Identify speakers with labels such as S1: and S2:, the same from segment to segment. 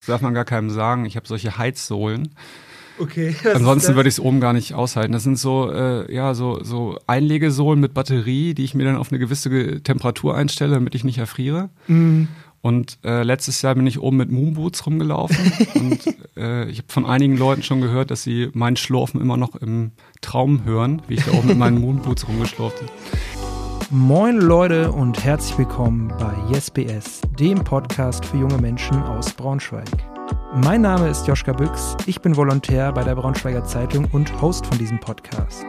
S1: Das darf man gar keinem sagen. Ich habe solche Heizsohlen.
S2: Okay.
S1: Ansonsten würde ich es oben gar nicht aushalten. Das sind so, äh, ja, so, so Einlegesohlen mit Batterie, die ich mir dann auf eine gewisse Temperatur einstelle, damit ich nicht erfriere.
S2: Mhm.
S1: Und äh, letztes Jahr bin ich oben mit Moonboots rumgelaufen und äh, ich habe von einigen Leuten schon gehört, dass sie meinen Schlurfen immer noch im Traum hören, wie ich da oben mit meinen Moonboots rumgeschlurft bin.
S2: Moin Leute und herzlich willkommen bei YesBS, dem Podcast für junge Menschen aus Braunschweig. Mein Name ist Joschka Büchs, ich bin Volontär bei der Braunschweiger Zeitung und Host von diesem Podcast.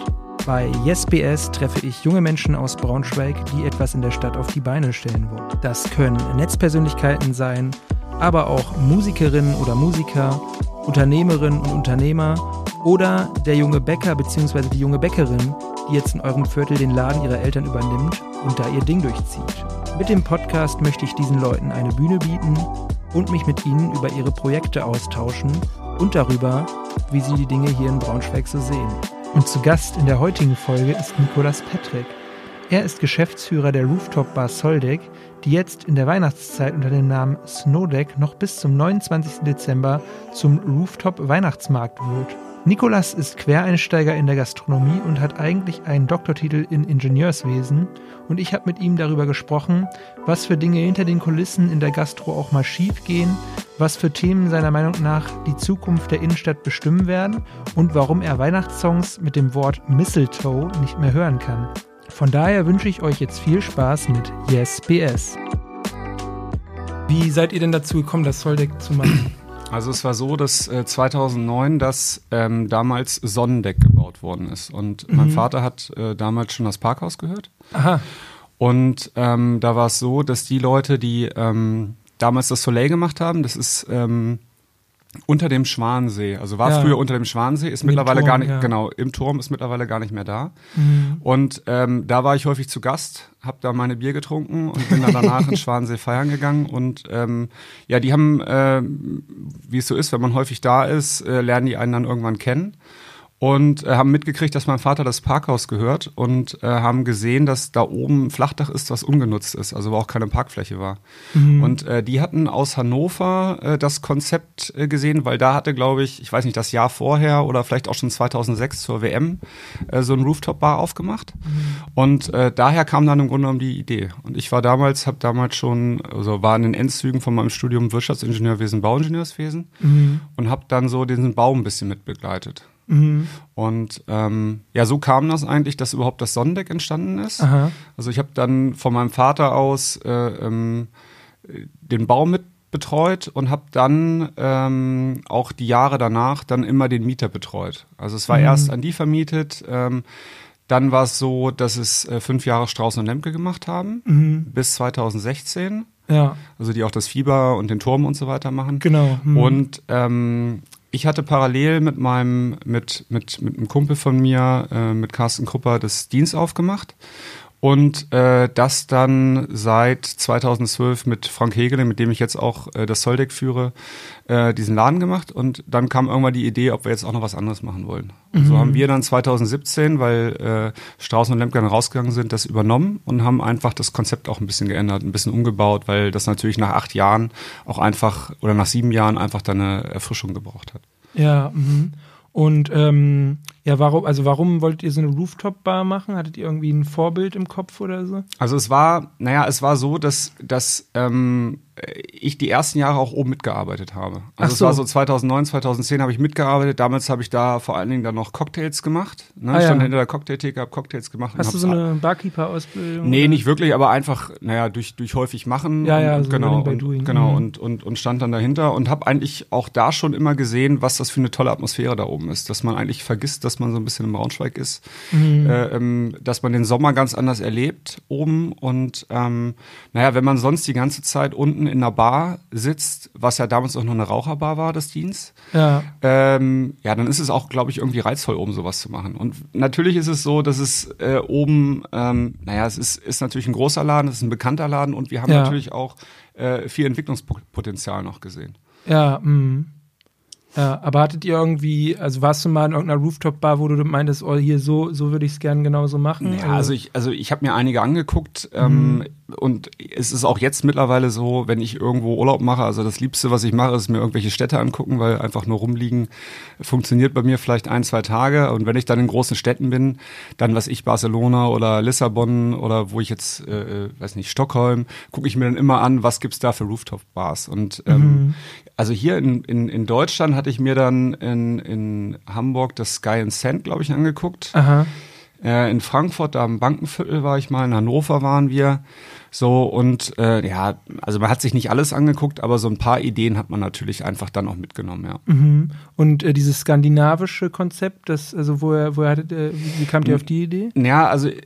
S2: Bei YesBS treffe ich junge Menschen aus Braunschweig, die etwas in der Stadt auf die Beine stellen wollen. Das können Netzpersönlichkeiten sein, aber auch Musikerinnen oder Musiker, Unternehmerinnen und Unternehmer oder der junge Bäcker bzw. die junge Bäckerin, die jetzt in eurem Viertel den Laden ihrer Eltern übernimmt und da ihr Ding durchzieht. Mit dem Podcast möchte ich diesen Leuten eine Bühne bieten und mich mit ihnen über ihre Projekte austauschen und darüber, wie sie die Dinge hier in Braunschweig so sehen. Und zu Gast in der heutigen Folge ist Nikolas Petrek. Er ist Geschäftsführer der Rooftop Bar Soldeck, die jetzt in der Weihnachtszeit unter dem Namen Snowdeck noch bis zum 29. Dezember zum Rooftop Weihnachtsmarkt wird. Nikolas ist Quereinsteiger in der Gastronomie und hat eigentlich einen Doktortitel in Ingenieurswesen. Und ich habe mit ihm darüber gesprochen, was für Dinge hinter den Kulissen in der Gastro auch mal schief gehen, was für Themen seiner Meinung nach die Zukunft der Innenstadt bestimmen werden und warum er Weihnachtssongs mit dem Wort Mistletoe nicht mehr hören kann. Von daher wünsche ich euch jetzt viel Spaß mit Yes BS. Wie seid ihr denn dazu gekommen, das Soldeck zu machen?
S1: Also es war so, dass äh, 2009 das ähm, damals Sonnendeck gebaut worden ist. Und mhm. mein Vater hat äh, damals schon das Parkhaus gehört.
S2: Aha.
S1: Und ähm, da war es so, dass die Leute, die ähm, damals das Soleil gemacht haben, das ist ähm, unter dem Schwansee, also war
S2: Ja.
S1: früher unter dem Schwansee, ist
S2: Im
S1: mittlerweile
S2: Turm,
S1: gar nicht,
S2: ja.
S1: genau, im Turm ist mittlerweile gar nicht mehr da.
S2: Mhm.
S1: Und ähm, da war ich häufig zu Gast, habe da meine Bier getrunken und bin dann danach in Schwansee feiern gegangen. Und ähm, ja, die haben, ähm, wie es so ist, wenn man häufig da ist, äh, lernen die einen dann irgendwann kennen. Und äh, haben mitgekriegt, dass mein Vater das Parkhaus gehört und äh, haben gesehen, dass da oben ein Flachdach ist, was ungenutzt ist, also wo auch keine Parkfläche war.
S2: Mhm.
S1: Und äh, die hatten aus Hannover äh, das Konzept äh, gesehen, weil da hatte, glaube ich, ich weiß nicht, das Jahr vorher oder vielleicht auch schon 2006 zur WM äh, so ein Rooftop-Bar aufgemacht. Und äh, daher kam dann im Grunde genommen die Idee. Und ich war damals, habe damals schon, also war in den Endzügen von meinem Studium Wirtschaftsingenieurwesen, Bauingenieurswesen
S2: Mhm.
S1: und habe dann so diesen Bau ein bisschen mitbegleitet.
S2: Mhm.
S1: Und ähm, ja, so kam das eigentlich, dass überhaupt das Sonnendeck entstanden ist.
S2: Aha.
S1: Also ich habe dann von meinem Vater aus äh, ähm, den Bau mit betreut und habe dann ähm, auch die Jahre danach dann immer den Mieter betreut. Also es war
S2: Mhm.
S1: erst an die vermietet, ähm, dann war es so, dass es äh, fünf Jahre Strauß und Lemke gemacht haben,
S2: Mhm.
S1: bis 2016.
S2: Ja,
S1: Also die auch das Fieber und den Turm und so weiter machen.
S2: genau. Mhm.
S1: Und ähm, ich hatte parallel mit meinem, mit, mit, mit einem Kumpel von mir, äh, mit Carsten Krupper, das Dienst aufgemacht. Und äh, das dann seit 2012 mit Frank Hegele, mit dem ich jetzt auch äh, das Soldeck führe, äh, diesen Laden gemacht. Und dann kam irgendwann die Idee, ob wir jetzt auch noch was anderes machen wollen. Und So haben wir dann 2017, weil äh, Strauß und Lemke rausgegangen sind, das übernommen und haben einfach das Konzept auch ein bisschen geändert, ein bisschen umgebaut, weil das natürlich nach acht Jahren auch einfach oder nach sieben Jahren einfach dann eine Erfrischung gebraucht hat.
S2: Ja, mhm. Und ähm, ja, warum, also warum wollt ihr so eine Rooftop-Bar machen? Hattet ihr irgendwie ein Vorbild im Kopf oder so?
S1: Also es war, naja, es war so, dass, dass ähm, ich die ersten Jahre auch oben mitgearbeitet habe. Also es
S2: so.
S1: war so 2009, 2010 habe ich mitgearbeitet. Damals habe ich da vor allen Dingen dann noch Cocktails gemacht. Ne?
S2: Ah,
S1: ich stand
S2: ja.
S1: hinter der Cocktailtheke, habe Cocktails gemacht.
S2: Hast du so eine Barkeeper-Ausbildung?
S1: Nee,
S2: oder?
S1: nicht wirklich, aber einfach, naja, durch, durch häufig machen.
S2: Ja, ja,
S1: und,
S2: so
S1: genau, und,
S2: doing.
S1: genau
S2: Mhm.
S1: und, und, und stand dann dahinter und habe eigentlich auch da schon immer gesehen, was das für eine tolle Atmosphäre da oben ist. Dass man eigentlich vergisst, dass man so ein bisschen im Braunschweig ist,
S2: Mhm.
S1: äh, ähm, dass man den Sommer ganz anders erlebt oben und ähm, naja, wenn man sonst die ganze Zeit unten in einer Bar sitzt, was ja damals auch noch eine Raucherbar war, das Dienst,
S2: Ja,
S1: ähm, ja, dann ist es auch, glaube ich, irgendwie reizvoll, oben sowas zu machen. Und natürlich ist es so, dass es äh, oben, ähm, naja, es ist, ist natürlich ein großer Laden, es ist ein bekannter Laden und wir haben
S2: Ja.
S1: natürlich auch äh, viel Entwicklungspotenzial noch gesehen.
S2: ja, mhm. Ja, aber hattet ihr irgendwie, also warst du mal in irgendeiner Rooftop-Bar, wo du meintest, oh, hier so, so würde ich es gerne genauso machen?
S1: Ja, also ich, also ich habe mir einige angeguckt. Ähm, und es ist auch jetzt mittlerweile so, wenn ich irgendwo Urlaub mache, also das Liebste, was ich mache, ist mir irgendwelche Städte angucken, weil einfach nur rumliegen funktioniert bei mir vielleicht ein, zwei Tage. Und wenn ich dann in großen Städten bin, dann was ich Barcelona oder Lissabon oder wo ich jetzt, äh, äh weiß nicht, Stockholm, gucke ich mir dann immer an, was gibt's da für Rooftop-Bars. Und ähm, mhm. also hier in, in, in Deutschland hatte ich mir dann in, in Hamburg das Sky and Sand, glaube ich, angeguckt. Aha. Äh, in Frankfurt, da im Bankenviertel war ich mal, in Hannover waren wir. So und äh, ja, also man hat sich nicht alles angeguckt, aber so ein paar Ideen hat man natürlich einfach dann auch mitgenommen, ja.
S2: Mhm. Und äh, dieses skandinavische Konzept, das, also woher, woher hattet, äh, wie kamt ihr auf die Idee?
S1: Ja, also äh,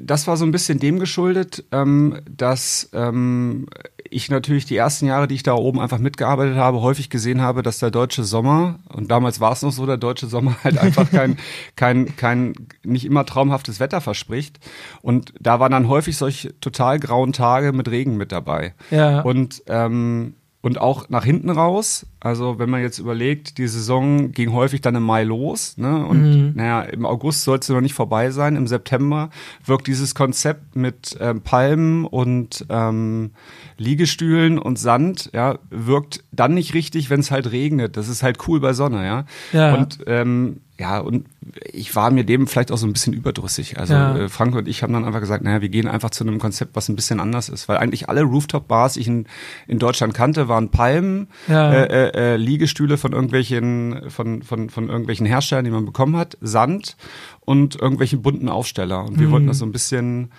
S1: das war so ein bisschen dem geschuldet, ähm, dass ähm, ich natürlich die ersten Jahre, die ich da oben einfach mitgearbeitet habe, häufig gesehen habe, dass der deutsche Sommer, und damals war es noch so, der deutsche Sommer halt einfach kein, kein, kein, nicht immer traumhaftes Wetter verspricht. Und da waren dann häufig solche total grauen Tage mit Regen mit dabei. Ja. Und ähm, und auch nach hinten raus. Also wenn man jetzt überlegt, die Saison ging häufig dann im Mai los. Ne? Und mhm. naja, im August soll es noch nicht vorbei sein. Im September wirkt dieses Konzept mit ähm, Palmen und ähm, Liegestühlen und Sand, ja, wirkt dann nicht richtig, wenn es halt regnet. Das ist halt cool bei Sonne, ja. ja. Und ähm, ja, und ich war mir dem vielleicht auch so ein bisschen überdrüssig. Also ja. äh, Frank und ich haben dann einfach gesagt, naja, wir gehen einfach zu einem Konzept, was ein bisschen anders ist. Weil eigentlich alle Rooftop-Bars, die ich in, in Deutschland kannte, waren Palmen, ja. äh, äh, äh Liegestühle von irgendwelchen, von, von, von irgendwelchen Herstellern, die man bekommen hat, Sand und irgendwelche bunten Aufsteller. Und wir mhm. wollten das so ein bisschen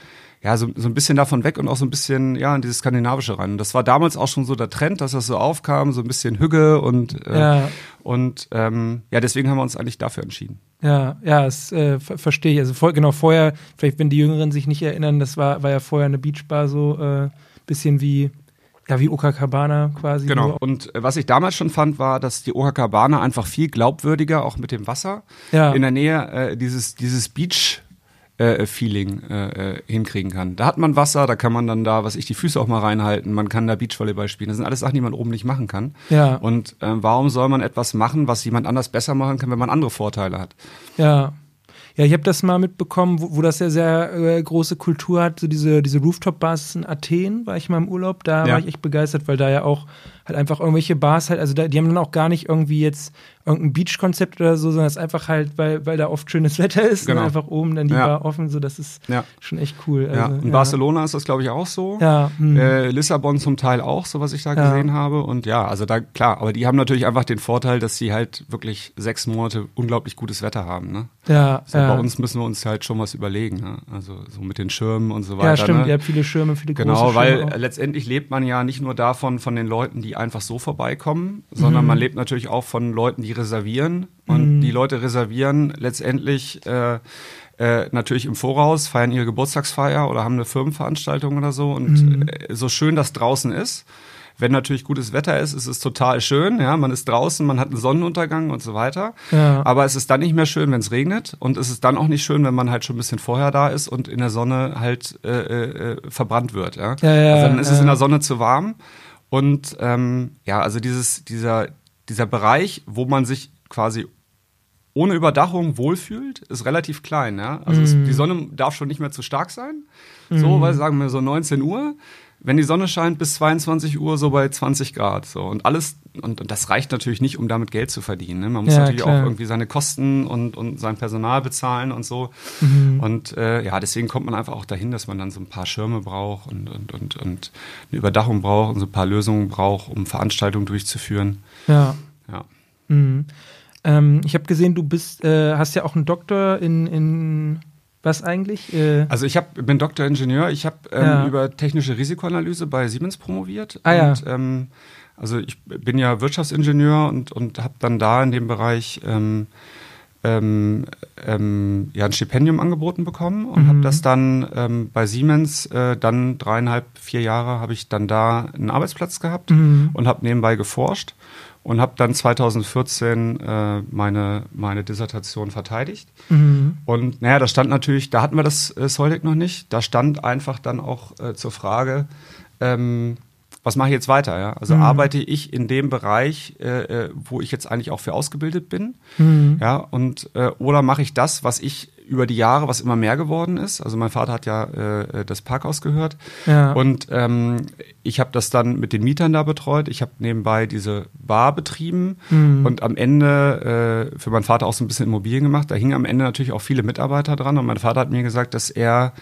S1: ja, so, so ein bisschen davon weg und auch so ein bisschen, ja, in dieses Skandinavische rein. das war damals auch schon so der Trend, dass das so aufkam, so ein bisschen Hügge und, äh, ja. und ähm, ja, deswegen haben wir uns eigentlich dafür entschieden.
S2: Ja, ja, das äh, verstehe ich. Also vor, genau vorher, vielleicht wenn die Jüngeren sich nicht erinnern, das war, war ja vorher eine Beachbar so äh, bisschen wie ja, wie Oka Cabana quasi.
S1: Genau. Und äh, was ich damals schon fand, war, dass die Oka Cabana einfach viel glaubwürdiger, auch mit dem Wasser, ja. in der Nähe äh, dieses, dieses Beach äh, Feeling äh, äh, hinkriegen kann. Da hat man Wasser, da kann man dann da, was ich, die Füße auch mal reinhalten, man kann da Beachvolleyball spielen. Das sind alles Sachen, die man oben nicht machen kann. Ja. Und äh, warum soll man etwas machen, was jemand anders besser machen kann, wenn man andere Vorteile hat?
S2: Ja. Ja, ich habe das mal mitbekommen, wo, wo das ja sehr äh, große Kultur hat, so diese, diese Rooftop-Bars in Athen, war ich mal im Urlaub, da ja. war ich echt begeistert, weil da ja auch halt einfach irgendwelche Bars halt, also da, die haben dann auch gar nicht irgendwie jetzt irgendein Beach-Konzept oder so, sondern es ist einfach halt, weil, weil da oft schönes Wetter ist genau. und einfach oben dann die ja. Bar offen, so das ist ja. schon echt cool.
S1: Also, ja. In Barcelona ist das, glaube ich, auch so. Ja. Hm. Äh, Lissabon zum Teil auch, so was ich da gesehen habe. Und ja, also da, klar, aber die haben natürlich einfach den Vorteil, dass sie halt wirklich sechs Monate unglaublich gutes Wetter haben. Ne? Ja, so, Bei uns müssen wir uns halt schon was überlegen. Ne? Also so mit den Schirmen und so weiter. Ja,
S2: stimmt,
S1: ne?
S2: ihr habt viele Schirme, viele
S1: genau, große Schirme. Genau, weil letztendlich lebt man ja nicht nur davon, von den Leuten, die einfach so vorbeikommen, sondern mhm. man lebt natürlich auch von Leuten, die reservieren. Und mhm. die Leute reservieren letztendlich äh, äh, natürlich im Voraus, feiern ihre Geburtstagsfeier oder haben eine Firmenveranstaltung oder so. Und mhm. äh, so schön das draußen ist, wenn natürlich gutes Wetter ist, ist es total schön. Ja, man ist draußen, man hat einen Sonnenuntergang und so weiter. Ja. Aber es ist dann nicht mehr schön, wenn es regnet. Und es ist dann auch nicht schön, wenn man halt schon ein bisschen vorher da ist und in der Sonne halt äh, äh, verbrannt wird. Ja, ja, ja also dann ist es in der Sonne zu warm. Und ähm, ja, also dieses, dieser, dieser Bereich, wo man sich quasi ohne Überdachung wohlfühlt, ist relativ klein. Ja? Also mm. es, die Sonne darf schon nicht mehr zu stark sein. Mm. So, weil sagen wir so 19 Uhr. Wenn die Sonne scheint bis 22 Uhr, so bei 20 Grad. So. Und alles, und, und das reicht natürlich nicht, um damit Geld zu verdienen. Ne? Man muss ja, natürlich klar. auch irgendwie seine Kosten und, und sein Personal bezahlen und so. Mhm. Und äh, ja, deswegen kommt man einfach auch dahin, dass man dann so ein paar Schirme braucht und, und, und, und eine Überdachung braucht und so ein paar Lösungen braucht, um Veranstaltungen durchzuführen.
S2: Ja. Ja. Mhm. Ähm, ich habe gesehen, du bist, äh, hast ja auch einen Doktor in, in was eigentlich?
S1: Äh also ich hab, bin Doktoringenieur. Ich habe ähm, ja. über technische Risikoanalyse bei Siemens promoviert. Ah, und, ja. ähm, also ich bin ja Wirtschaftsingenieur und, und habe dann da in dem Bereich ähm, ähm, ähm, ja, ein Stipendium angeboten bekommen und mhm. habe das dann ähm, bei Siemens äh, dann dreieinhalb, vier Jahre habe ich dann da einen Arbeitsplatz gehabt mhm. und habe nebenbei geforscht und habe dann 2014 äh, meine, meine Dissertation verteidigt. Mhm. Und naja, da stand natürlich, da hatten wir das äh, Solid noch nicht, da stand einfach dann auch äh, zur Frage, ähm, was mache ich jetzt weiter? Ja? Also mhm. arbeite ich in dem Bereich, äh, äh, wo ich jetzt eigentlich auch für ausgebildet bin, mhm. ja, und äh, oder mache ich das, was ich über die Jahre, was immer mehr geworden ist. Also mein Vater hat ja äh, das Parkhaus gehört
S2: Ja.
S1: und ähm, ich habe das dann mit den Mietern da betreut. Ich habe nebenbei diese Bar betrieben
S2: Mhm.
S1: und am Ende äh, für meinen Vater auch so ein bisschen Immobilien gemacht. Da hingen am Ende natürlich auch viele Mitarbeiter dran und mein Vater hat mir gesagt, dass er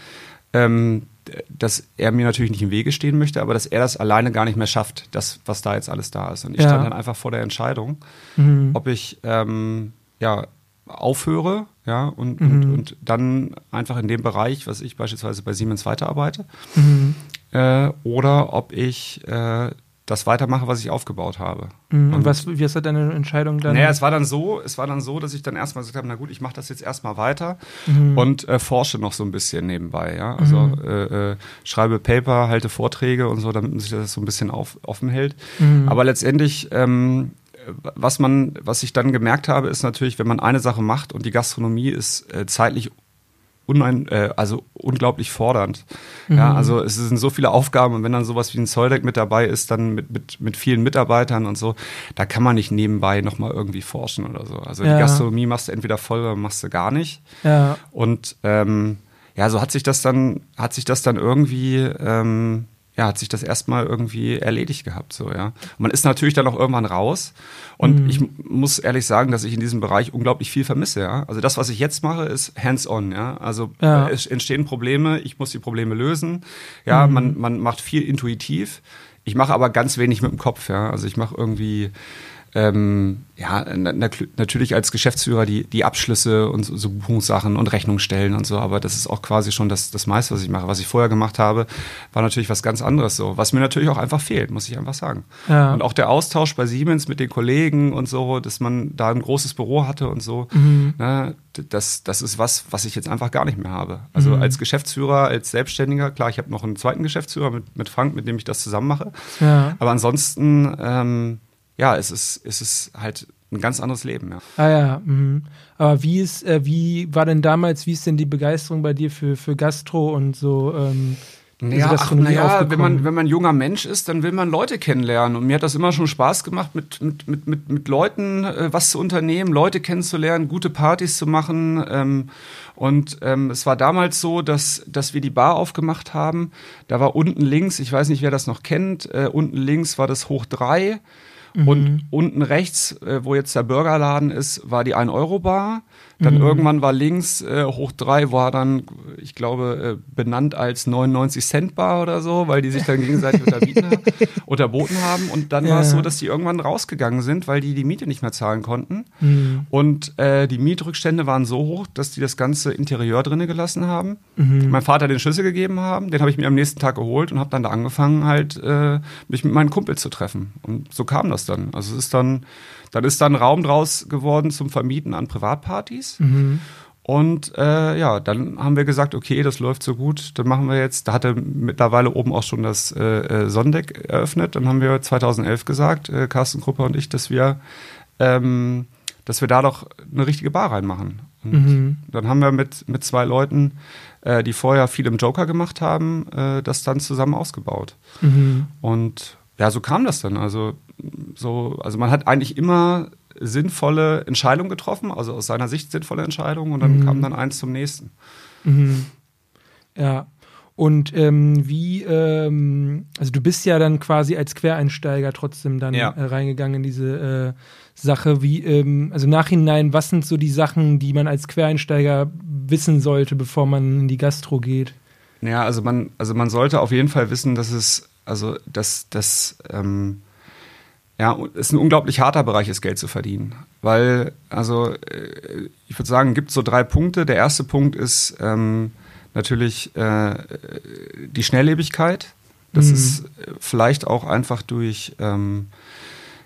S1: ähm, dass er mir natürlich nicht im Wege stehen möchte, aber dass er das alleine gar nicht mehr schafft, das, was da jetzt alles da ist. Und ich
S2: Ja.
S1: stand dann einfach vor der Entscheidung,
S2: Mhm.
S1: ob ich ähm, ja aufhöre, ja, und,
S2: Mhm.
S1: und, und dann einfach in dem Bereich, was ich beispielsweise bei Siemens weiterarbeite,
S2: Mhm.
S1: äh, oder ob ich äh, das weitermache, was ich aufgebaut habe.
S2: Mhm. Und was, wie ist deine Entscheidung dann?
S1: Naja, es war dann so, es war dann so, dass ich dann erstmal gesagt habe, na gut, ich mache das jetzt erstmal weiter
S2: Mhm.
S1: und äh, forsche noch so ein bisschen nebenbei, ja. Also
S2: Mhm.
S1: äh, äh, schreibe Paper, halte Vorträge und so, damit man sich das so ein bisschen auf, offen hält.
S2: Mhm.
S1: Aber letztendlich, ähm, was man, was ich dann gemerkt habe, ist natürlich, wenn man eine Sache macht und die Gastronomie ist äh, zeitlich unein, äh, also unglaublich fordernd. Ja,
S2: Mhm.
S1: also es sind so viele Aufgaben und wenn dann sowas wie ein Zolldeck mit dabei ist, dann mit, mit, mit vielen Mitarbeitern und so, da kann man nicht nebenbei nochmal irgendwie forschen oder so. Also
S2: Ja.
S1: die Gastronomie machst du entweder voll oder machst du gar nicht.
S2: ja.
S1: Und ähm, ja, so hat sich das dann, hat sich das dann irgendwie, ähm, ja, hat sich das erstmal irgendwie erledigt gehabt, so, ja. Man ist natürlich dann auch irgendwann raus. Und
S2: Mhm.
S1: ich muss ehrlich sagen, dass ich in diesem Bereich unglaublich viel vermisse, ja. Also das, was ich jetzt mache, ist hands-on, ja. Also
S2: Ja.
S1: äh, es entstehen Probleme, ich muss die Probleme lösen. Ja,
S2: Mhm.
S1: man, man macht viel intuitiv. Ich mache aber ganz wenig mit dem Kopf, ja. Also ich mache irgendwie ähm, ja, na, na, natürlich als Geschäftsführer die, die Abschlüsse und so, so Buchungssachen und Rechnungsstellen und so, aber das ist auch quasi schon das, das meiste, was ich mache. Was ich vorher gemacht habe, war natürlich was ganz anderes so, was mir natürlich auch einfach fehlt, muss ich einfach sagen.
S2: Ja.
S1: Und auch der Austausch bei Siemens mit den Kollegen und so, dass man da ein großes Büro hatte und so,
S2: Mhm.
S1: ne, das, das ist was, was ich jetzt einfach gar nicht mehr habe. Also
S2: Mhm.
S1: als Geschäftsführer, als Selbstständiger, klar, ich habe noch einen zweiten Geschäftsführer mit, mit Frank, mit dem ich das zusammen mache.
S2: Ja.
S1: Aber ansonsten, ähm, ja, es ist, es ist halt ein ganz anderes Leben, ja.
S2: Ah ja, mhm. aber wie ist, äh, wie war denn damals, wie ist denn die Begeisterung bei dir für, für Gastro und so? Ähm, diese
S1: Ja, ach, naja, wenn man, wenn man junger Mensch ist, dann will man Leute kennenlernen. Und mir hat das immer schon Spaß gemacht, mit, mit, mit, mit, mit Leuten äh, was zu unternehmen, Leute kennenzulernen, gute Partys zu machen. Ähm, und ähm, es war damals so, dass, dass wir die Bar aufgemacht haben. Da war unten links, ich weiß nicht, wer das noch kennt, äh, unten links war das Hoch 3.
S2: Mhm.
S1: Und unten rechts, äh, wo jetzt der Burgerladen ist, war die 1-Euro-Bar. Dann
S2: Mhm.
S1: irgendwann war links äh, hoch drei, war dann, ich glaube, äh, benannt als 99 Cent Bar oder so, weil die sich dann gegenseitig unterboten haben. Und dann war es
S2: Ja.
S1: so, dass die irgendwann rausgegangen sind, weil die die Miete nicht mehr zahlen konnten.
S2: Mhm.
S1: Und äh, die Mietrückstände waren so hoch, dass die das ganze Interieur drinnen gelassen haben.
S2: Mhm.
S1: Mein Vater den Schlüssel gegeben haben, den habe ich mir am nächsten Tag geholt und habe dann da angefangen, halt äh, mich mit meinen Kumpel zu treffen. Und so kam das dann. Also es ist dann, dann ist dann Raum draus geworden zum Vermieten an Privatpartys.
S2: Mhm.
S1: Und äh, ja, dann haben wir gesagt, okay, das läuft so gut, dann machen wir jetzt, da hatte mittlerweile oben auch schon das äh, äh, Sondeck eröffnet, dann haben wir 2011 gesagt, äh, Carsten Krupper und ich, dass wir, ähm, dass wir da doch eine richtige Bar reinmachen. Und
S2: Mhm.
S1: dann haben wir mit, mit zwei Leuten, äh, die vorher viel im Joker gemacht haben, äh, das dann zusammen ausgebaut.
S2: Mhm.
S1: Und ja, so kam das dann. Also, so, also man hat eigentlich immer sinnvolle Entscheidungen getroffen, also aus seiner Sicht sinnvolle Entscheidungen und dann
S2: Mhm.
S1: kam dann eins zum nächsten.
S2: Mhm. Ja. Und ähm, wie, ähm, also du bist ja dann quasi als Quereinsteiger trotzdem dann
S1: Ja.
S2: äh, reingegangen in diese äh, Sache. Wie, ähm, also nachhinein, was sind so die Sachen, die man als Quereinsteiger wissen sollte, bevor man in die Gastro geht?
S1: Ja, also man, also man sollte auf jeden Fall wissen, dass es, also dass das, ähm, ja, es ein unglaublich harter Bereich ist, Geld zu verdienen. Weil, also äh, ich würde sagen, gibt so drei Punkte. Der erste Punkt ist ähm, natürlich äh, die Schnelllebigkeit. Das
S2: Mhm.
S1: ist äh, vielleicht auch einfach durch ähm,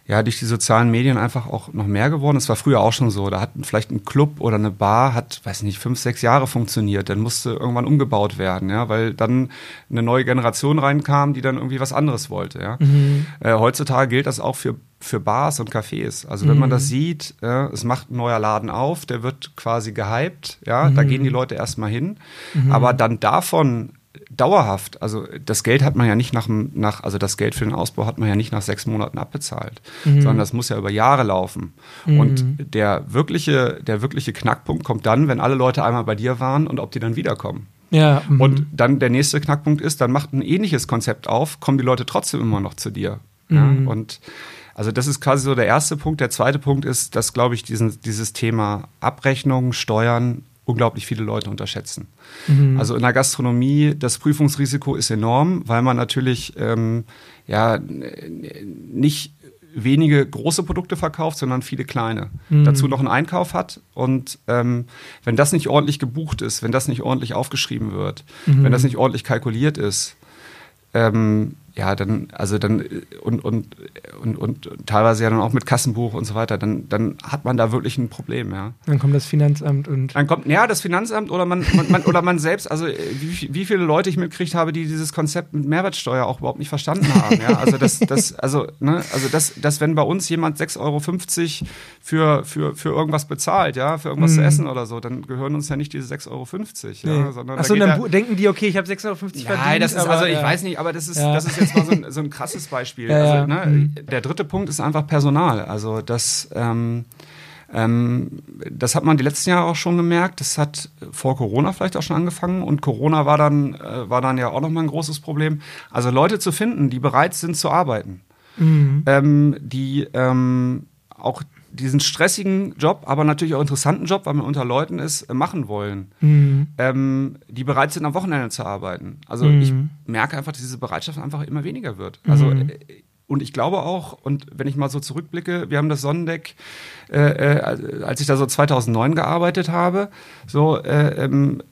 S1: ja, durch die sozialen Medien einfach auch noch mehr geworden. Es war früher auch schon so. Da hat vielleicht ein Club oder eine Bar, hat, weiß nicht, fünf, sechs Jahre funktioniert. Dann musste irgendwann umgebaut werden, ja, weil dann eine neue Generation reinkam, die dann irgendwie was anderes wollte, ja.
S2: Mhm.
S1: Äh, heutzutage gilt das auch für, für Bars und Cafés. Also wenn man
S2: Mhm.
S1: das sieht, äh, es macht ein neuer Laden auf, der wird quasi gehypt, ja, da
S2: Mhm.
S1: gehen die Leute erstmal hin.
S2: Mhm.
S1: Aber dann davon dauerhaft, also das Geld hat man ja nicht nach, nach, also das Geld für den Ausbau hat man ja nicht nach sechs Monaten abbezahlt, mhm. sondern das muss ja über Jahre laufen. Mhm. Und der wirkliche, der wirkliche Knackpunkt kommt dann, wenn alle Leute einmal bei dir waren und ob die dann wiederkommen.
S2: Ja,
S1: mhm. und dann der nächste Knackpunkt ist, dann macht ein ähnliches Konzept auf, kommen die Leute trotzdem immer noch zu dir. Ja? Mhm. Und also das ist quasi so der erste Punkt. Der zweite Punkt ist, dass, glaube ich, diesen, dieses Thema Abrechnung, Steuern unglaublich viele Leute unterschätzen. Mhm. Also in der Gastronomie, das Prüfungsrisiko ist enorm, weil man natürlich ähm, ja nicht wenige große Produkte verkauft, sondern viele kleine. Mhm. Dazu noch einen Einkauf hat. Und ähm, wenn das nicht ordentlich gebucht ist, wenn das nicht ordentlich aufgeschrieben wird, mhm. wenn das nicht ordentlich kalkuliert ist, ähm, ja, dann, also dann, und, und, und, und teilweise ja dann auch mit Kassenbuch und so weiter, dann, dann hat man da wirklich ein Problem, ja.
S2: Dann kommt das Finanzamt und.
S1: Dann kommt, ja, das Finanzamt oder man, man, man oder man selbst, also wie, wie viele Leute ich mitgekriegt habe, die dieses Konzept mit Mehrwertsteuer auch überhaupt nicht verstanden haben, ja. Also das, das, also, ne, also das, das, wenn bei uns jemand 6,50 Euro für, für, für irgendwas bezahlt, ja, für irgendwas mhm. zu essen oder so, dann gehören uns ja nicht diese 6,50 Euro, ja,
S2: nee. sondern. Achso, da dann denken die, okay, ich habe 6,50 Euro verdient.
S1: Nein, das ist, also ich ja. weiß nicht, aber das ist, das ist jetzt mal so ein, so ein krasses Beispiel. Also, ne, mhm. Der dritte Punkt ist einfach Personal. Also das, ähm, ähm, das hat man die letzten Jahre auch schon gemerkt. Das hat vor Corona vielleicht auch schon angefangen und Corona war dann, äh, war dann ja auch nochmal ein großes Problem. Also Leute zu finden, die bereit sind zu arbeiten, mhm. ähm, die ähm, auch diesen stressigen Job, aber natürlich auch interessanten Job, weil man unter Leuten ist, äh, machen wollen, mhm. ähm, die bereit sind, am Wochenende zu arbeiten. Also mhm. ich merke einfach, dass diese Bereitschaft einfach immer weniger wird. Also mhm. Äh, und ich glaube auch, und wenn ich mal so zurückblicke, wir haben das Sonnendeck, äh, äh, als ich da so 2009 gearbeitet habe, so, äh, ähm,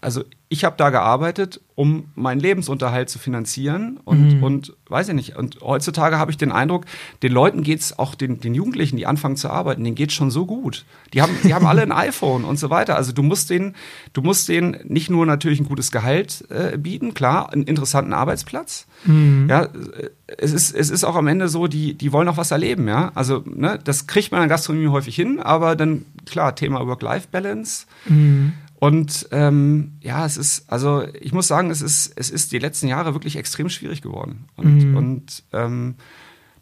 S1: also ich habe da gearbeitet, um meinen Lebensunterhalt zu finanzieren und, mhm. und weiß ich nicht. Und heutzutage habe ich den Eindruck, den Leuten geht es, auch den, den Jugendlichen, die anfangen zu arbeiten, denen geht schon so gut. Die haben, die haben alle ein iPhone und so weiter. Also du musst denen, du musst denen nicht nur natürlich ein gutes Gehalt äh, bieten, klar, einen interessanten Arbeitsplatz. Mhm. Ja, es ist, es ist auch am Ende so, die, die wollen auch was erleben, ja. Also, ne, das kriegt man in der Gastronomie häufig hin, aber dann, klar, Thema Work-Life-Balance. Mhm. Und ähm, ja, es ist, also ich muss sagen, es ist, es ist die letzten Jahre wirklich extrem schwierig geworden. Und, mhm. und ähm,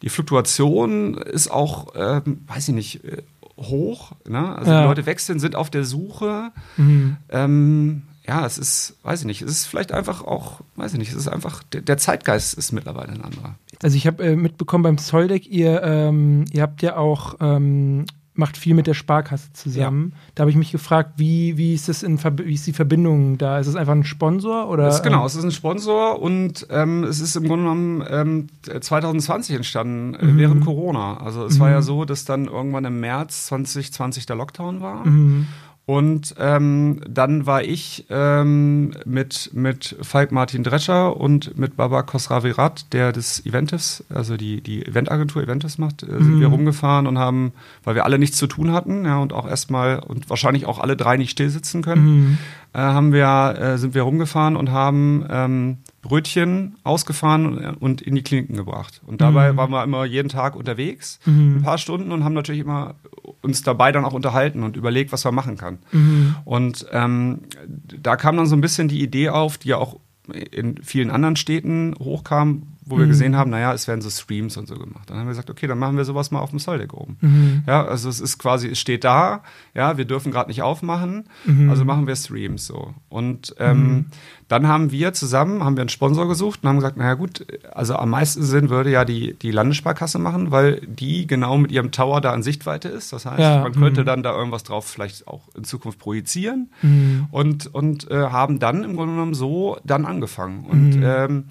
S1: die Fluktuation ist auch, ähm, weiß ich nicht, äh, hoch. Ne? Also ja. die Leute wechseln, sind auf der Suche. Mhm. Ähm, ja, es ist, weiß ich nicht, es ist vielleicht einfach auch, weiß ich nicht, es ist einfach, der, der Zeitgeist ist mittlerweile ein anderer.
S2: Also ich habe äh, mitbekommen beim Zolldeck, ihr, ähm, ihr habt ja auch ähm, macht viel mit der Sparkasse zusammen. Ja. Da habe ich mich gefragt, wie, wie, ist das in wie ist die Verbindung da? Ist es einfach ein Sponsor? Oder,
S1: ist, genau, ähm? es ist ein Sponsor und ähm, es ist im Grunde genommen ähm, 2020 entstanden, äh, mhm. während Corona. Also es mhm. war ja so, dass dann irgendwann im März 2020 der Lockdown war. Mhm. Und ähm, dann war ich ähm, mit, mit Falk Martin Drescher und mit Baba Kosravirat, der das Eventis, also die, die Eventagentur Eventis macht, äh, sind mhm. wir rumgefahren und haben, weil wir alle nichts zu tun hatten, ja, und auch erstmal und wahrscheinlich auch alle drei nicht stillsitzen können, mhm. äh, haben wir, äh, sind wir rumgefahren und haben ähm, Brötchen ausgefahren und in die Kliniken gebracht. Und dabei mhm. waren wir immer jeden Tag unterwegs, mhm. ein paar Stunden und haben natürlich immer uns dabei dann auch unterhalten und überlegt, was man machen kann. Mhm. Und ähm, da kam dann so ein bisschen die Idee auf, die ja auch in vielen anderen Städten hochkam, wo wir mhm. gesehen haben, naja, es werden so Streams und so gemacht. Dann haben wir gesagt, okay, dann machen wir sowas mal auf dem Soldeck oben. Mhm. Ja, also es ist quasi, es steht da, ja, wir dürfen gerade nicht aufmachen, mhm. also machen wir Streams so. Und ähm, mhm. dann haben wir zusammen, haben wir einen Sponsor gesucht und haben gesagt, naja gut, also am meisten Sinn würde ja die, die Landessparkasse machen, weil die genau mit ihrem Tower da in Sichtweite ist. Das heißt, ja. man könnte mhm. dann da irgendwas drauf vielleicht auch in Zukunft projizieren mhm. und, und äh, haben dann im Grunde genommen so dann angefangen. Und ähm,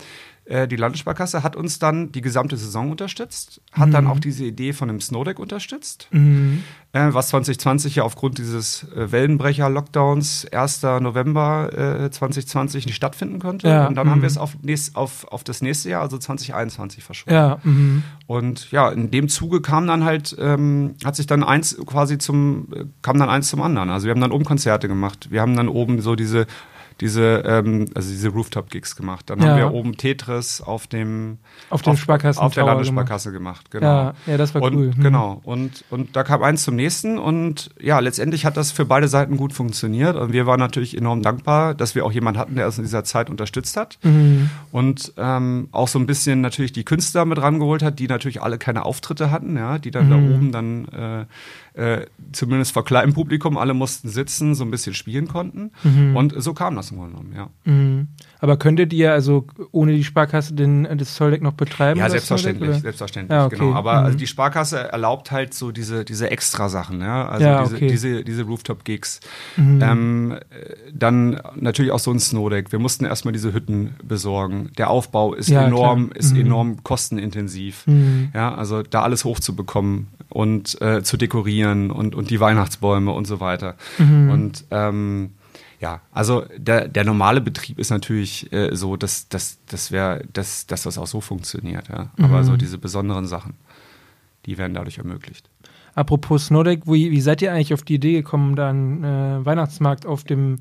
S1: äh, die Landessparkasse hat uns dann die gesamte Saison unterstützt, hat mhm. dann auch diese Idee von einem Snowdeck unterstützt, mhm. äh, was 2020 ja aufgrund dieses äh, Wellenbrecher-Lockdowns 1. November 2020 nicht stattfinden konnte. Ja. Und dann mhm. haben wir es auf, auf, auf das nächste Jahr, also 2021, verschoben. Ja. Mhm. Und ja, in dem Zuge kam dann halt, ähm, hat sich dann eins quasi zum, kam dann eins zum anderen. Also wir haben dann oben Konzerte gemacht. Wir haben dann oben so diese diese, ähm, also diese Rooftop-Gigs gemacht. Dann
S2: Ja.
S1: haben wir oben Tetris auf dem
S2: Auf dem Sparkassen
S1: auf der Landessparkasse gemacht. Genau.
S2: Ja, ja, das war
S1: und,
S2: cool. Mhm.
S1: Genau. Und, und da kam eins zum nächsten und ja, letztendlich hat das für beide Seiten gut funktioniert und wir waren natürlich enorm dankbar, dass wir auch jemanden hatten, der uns in dieser Zeit unterstützt hat
S2: Mhm.
S1: und ähm, auch so ein bisschen natürlich die Künstler mit rangeholt hat, die natürlich alle keine Auftritte hatten, ja, die dann da
S2: Mhm.
S1: oben dann äh, äh, zumindest vor kleinem Publikum alle mussten sitzen, so ein bisschen spielen konnten
S2: Mhm.
S1: und so kam das im Grunde genommen, ja.
S2: Mhm. Aber könntet ihr also ohne die Sparkasse den, das Zolldeck noch betreiben?
S1: Ja, selbstverständlich,
S2: Zolldeck,
S1: selbstverständlich,
S2: Ja, okay.
S1: genau. Aber
S2: Mhm.
S1: also die Sparkasse erlaubt halt so diese, diese Extra-Sachen, ja. Also
S2: Ja,
S1: diese,
S2: okay.
S1: diese, diese Rooftop-Gigs.
S2: Mhm.
S1: Ähm, äh, dann natürlich auch so ein Snowdeck. Wir mussten erstmal diese Hütten besorgen. Der Aufbau ist enorm,
S2: klar.
S1: ist
S2: Mhm.
S1: enorm kostenintensiv.
S2: Mhm.
S1: Ja, also da alles hochzubekommen und äh, zu dekorieren und, und die Weihnachtsbäume und so weiter.
S2: Mhm.
S1: Und ähm, ja, also der, der normale Betrieb ist natürlich äh, so, dass, dass, dass, wir, dass, dass das auch so funktioniert. Ja. Aber
S2: Mhm.
S1: so diese besonderen Sachen, die werden dadurch ermöglicht.
S2: Apropos Snowdeck, wie, wie seid ihr eigentlich auf die Idee gekommen, da einen äh, Weihnachtsmarkt auf dem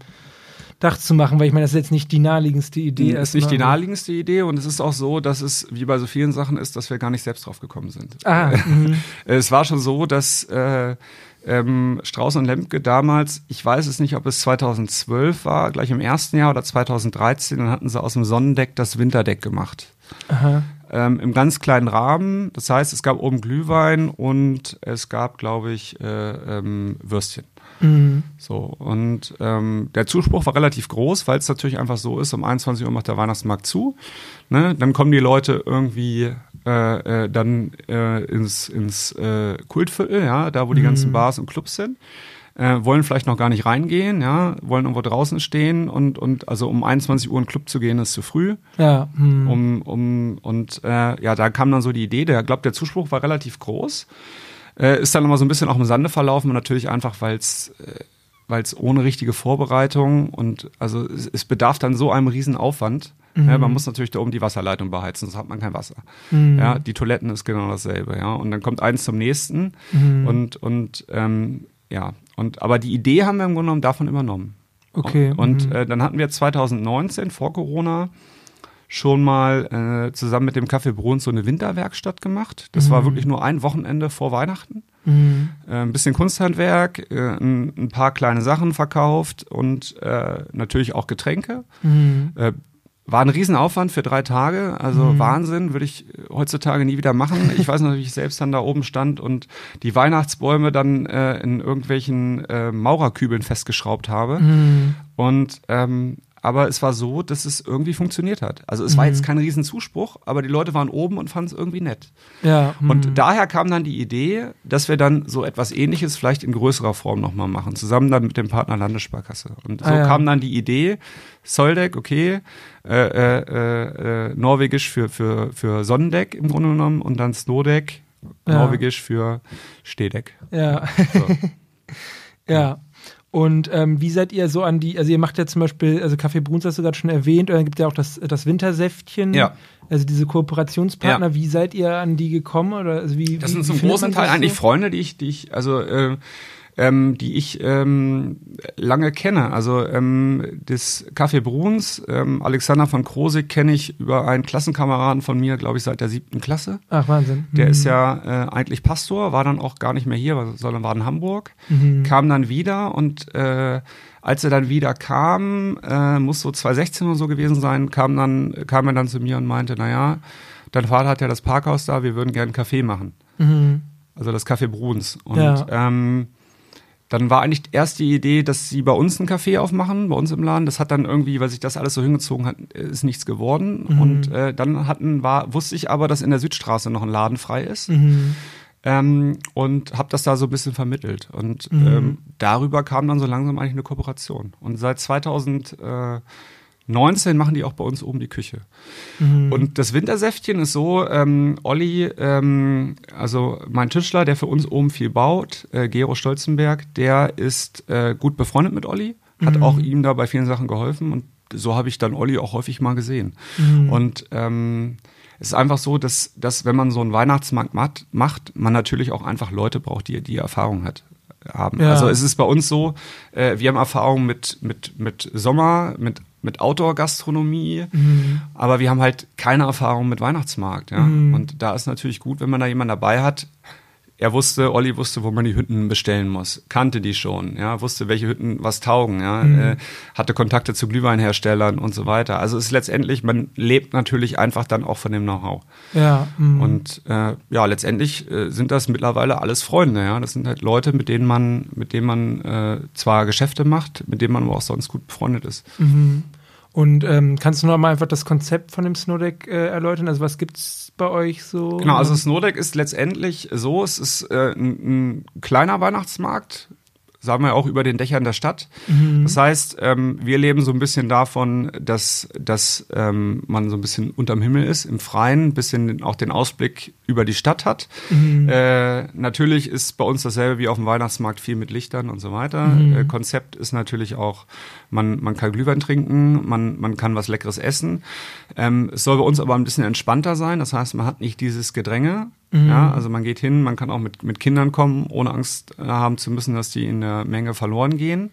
S2: Dach zu machen? Weil ich meine, das ist jetzt nicht die naheliegendste Idee.
S1: ist nicht die
S2: erstmal.
S1: naheliegendste Idee und es ist auch so, dass es wie bei so vielen Sachen ist, dass wir gar nicht selbst drauf gekommen sind.
S2: Ah, mhm.
S1: Es war schon so, dass äh, ähm, Strauß und Lemke damals, ich weiß es nicht, ob es 2012 war, gleich im ersten Jahr oder 2013, dann hatten sie aus dem Sonnendeck das Winterdeck gemacht.
S2: Aha.
S1: Ähm, Im ganz kleinen Rahmen. Das heißt, es gab oben Glühwein und es gab, glaube ich, äh, ähm, Würstchen.
S2: Mhm.
S1: So, und ähm, der Zuspruch war relativ groß, weil es natürlich einfach so ist, um 21 Uhr macht der Weihnachtsmarkt zu. Ne? Dann kommen die Leute irgendwie äh, äh, dann äh, ins, ins äh, Kultviertel, ja, da wo die
S2: Mhm.
S1: ganzen Bars und Clubs sind. Äh, wollen vielleicht noch gar nicht reingehen, ja, wollen irgendwo draußen stehen und, und also um 21 Uhr in den Club zu gehen, ist zu früh.
S2: Ja. Mhm.
S1: Um, um, und äh, ja, da kam dann so die Idee, der glaubt, der Zuspruch war relativ groß. Äh, ist dann immer so ein bisschen auch im Sande verlaufen und natürlich einfach, weil es äh, weil es ohne richtige Vorbereitung und also es, es bedarf dann so einem riesen Aufwand.
S2: Mhm.
S1: Ja, man muss natürlich da oben die Wasserleitung beheizen, sonst hat man kein Wasser.
S2: Mhm.
S1: Ja, die Toiletten ist genau dasselbe, ja. Und dann kommt eins zum nächsten
S2: Mhm.
S1: und, und ähm, ja, und aber die Idee haben wir im Grunde genommen davon übernommen.
S2: Okay.
S1: Und
S2: mhm.
S1: äh, dann hatten wir 2019 vor Corona schon mal äh, zusammen mit dem Café Bruns so eine Winterwerkstatt gemacht. Das war
S2: Mhm.
S1: wirklich nur ein Wochenende vor Weihnachten.
S2: Mhm.
S1: Äh, ein bisschen Kunsthandwerk, äh, ein, ein paar kleine Sachen verkauft und äh, natürlich auch Getränke.
S2: Mhm.
S1: Äh, war ein Riesenaufwand für drei Tage, also
S2: Mhm.
S1: Wahnsinn, würde ich heutzutage nie wieder machen. Ich weiß noch, wie ich selbst dann da oben stand und die Weihnachtsbäume dann äh, in irgendwelchen äh, Maurerkübeln festgeschraubt habe.
S2: Mhm.
S1: Und ähm, aber es war so, dass es irgendwie funktioniert hat. Also es war
S2: Mhm.
S1: jetzt kein Riesenzuspruch, aber die Leute waren oben und fanden es irgendwie nett.
S2: Ja. mhm.
S1: Und daher kam dann die Idee, dass wir dann so etwas ähnliches vielleicht in größerer Form nochmal machen, zusammen dann mit dem Partner Landessparkasse. Und so
S2: Ah, ja.
S1: kam dann die Idee, Soldeck, okay, äh, äh, äh, äh, norwegisch für, für, für Sonnendeck im Grunde genommen und dann Snowdeck,
S2: Ja.
S1: norwegisch für Stehdeck.
S2: Ja.
S1: So.
S2: Ja. Und ähm, wie seid ihr so an die, also ihr macht ja zum Beispiel, also Kaffee Bruns hast du gerade schon erwähnt, und dann gibt ja auch das, das Wintersäftchen.
S1: Ja.
S2: Also diese Kooperationspartner, wie seid ihr an die gekommen? Oder also wie,
S1: Das sind
S2: wie
S1: zum großen Teil eigentlich
S2: so?
S1: Freunde, die ich, die ich, also äh, ähm, die ich ähm, lange kenne. Also ähm, das Café Bruns, ähm, Alexander von Krosig kenne ich über einen Klassenkameraden von mir, glaube ich, seit der siebten Klasse.
S2: Ach, Wahnsinn.
S1: Der
S2: Mhm.
S1: ist ja äh, eigentlich Pastor, war dann auch gar nicht mehr hier, sondern war in Hamburg.
S2: Mhm.
S1: Kam dann wieder und äh, als er dann wieder kam, äh, muss so 2016 oder so gewesen sein, kam dann kam er dann zu mir und meinte, naja, dein Vater hat ja das Parkhaus da, wir würden gerne einen Kaffee machen.
S2: Mhm.
S1: Also das Café Bruns. Und
S2: Ja.
S1: ähm, dann war eigentlich erst die Idee, dass sie bei uns einen Café aufmachen, bei uns im Laden. Das hat dann irgendwie, weil sich das alles so hingezogen hat, ist nichts geworden.
S2: Mhm.
S1: Und äh, dann hatten, war, wusste ich aber, dass in der Südstraße noch ein Laden frei ist.
S2: Mhm.
S1: Ähm, und habe das da so ein bisschen vermittelt. Und
S2: Mhm.
S1: ähm, darüber kam dann so langsam eigentlich eine Kooperation. Und seit 2019 machen die auch bei uns oben die Küche.
S2: Mhm.
S1: Und das Wintersäftchen ist so, ähm, Olli, ähm, also mein Tischler, der für uns oben viel baut, äh, Gero Stolzenberg, der ist äh, gut befreundet mit Olli, hat
S2: Mhm.
S1: auch ihm da bei vielen Sachen geholfen und so habe ich dann Olli auch häufig mal gesehen.
S2: Mhm.
S1: Und ähm, es ist einfach so, dass, dass wenn man so einen Weihnachtsmarkt macht, macht, man natürlich auch einfach Leute braucht, die die Erfahrung hat. haben.
S2: Ja.
S1: Also es ist bei uns so, äh, wir haben Erfahrung mit, mit, mit Sommer, mit mit Outdoor-Gastronomie,
S2: Mhm.
S1: aber wir haben halt keine Erfahrung mit Weihnachtsmarkt. Ja? Und da ist natürlich gut, wenn man da jemanden dabei hat. Er wusste, Olli wusste, wo man die Hütten bestellen muss, kannte die schon, ja, wusste, welche Hütten was taugen, ja, äh, hatte Kontakte zu Glühweinherstellern und so weiter. Also es ist letztendlich, man lebt natürlich einfach dann auch von dem Know-how.
S2: Ja. mhm.
S1: Und äh, ja, letztendlich äh, sind das mittlerweile alles Freunde, ja. Das sind halt Leute, mit denen man, mit denen man äh, zwar Geschäfte macht, mit denen man aber auch sonst gut befreundet ist.
S2: Mhm. Und ähm, kannst du noch mal einfach das Konzept von dem Snowdeck äh, erläutern? Also was gibt's bei euch so?
S1: Genau, also Snowdeck ist letztendlich so, es ist äh, ein, ein kleiner Weihnachtsmarkt, sagen wir auch über den Dächern der Stadt. Das heißt, ähm, wir leben so ein bisschen davon, dass, dass ähm, man so ein bisschen unterm Himmel ist, im Freien, ein bisschen auch den Ausblick über die Stadt hat. Äh, natürlich ist bei uns dasselbe wie auf dem Weihnachtsmarkt viel mit Lichtern und so weiter. Äh, Konzept ist natürlich auch, man, man kann Glühwein trinken, man, man kann was Leckeres essen. Ähm, es soll bei uns aber ein bisschen entspannter sein. Das heißt, man hat nicht dieses Gedränge. Ja, also man geht hin, man kann auch mit, mit Kindern kommen, ohne Angst äh, haben zu müssen, dass die in der Menge verloren gehen.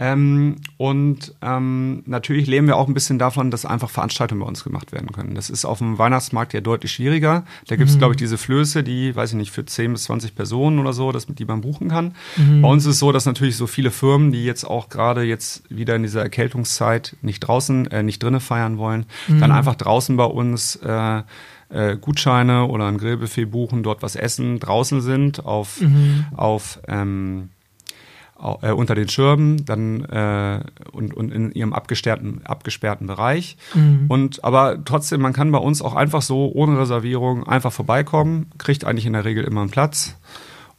S1: Ähm, und ähm, natürlich leben wir auch ein bisschen davon, dass einfach Veranstaltungen bei uns gemacht werden können. Das ist auf dem Weihnachtsmarkt ja deutlich schwieriger. Da gibt es, glaube ich, diese Flöße, die, weiß ich nicht, für 10 bis 20 Personen oder so, dass, die man buchen kann. Bei uns ist es so, dass natürlich so viele Firmen, die jetzt auch gerade jetzt wieder in dieser Erkältungszeit nicht draußen, äh, nicht drinnen feiern wollen, dann einfach draußen bei uns äh, äh, Gutscheine oder ein Grillbuffet buchen, dort was essen, draußen sind auf, auf ähm, äh, unter den Schirmen, dann äh, und, und in ihrem abgesperrten, abgesperrten Bereich. Und aber trotzdem, man kann bei uns auch einfach so ohne Reservierung einfach vorbeikommen, kriegt eigentlich in der Regel immer einen Platz.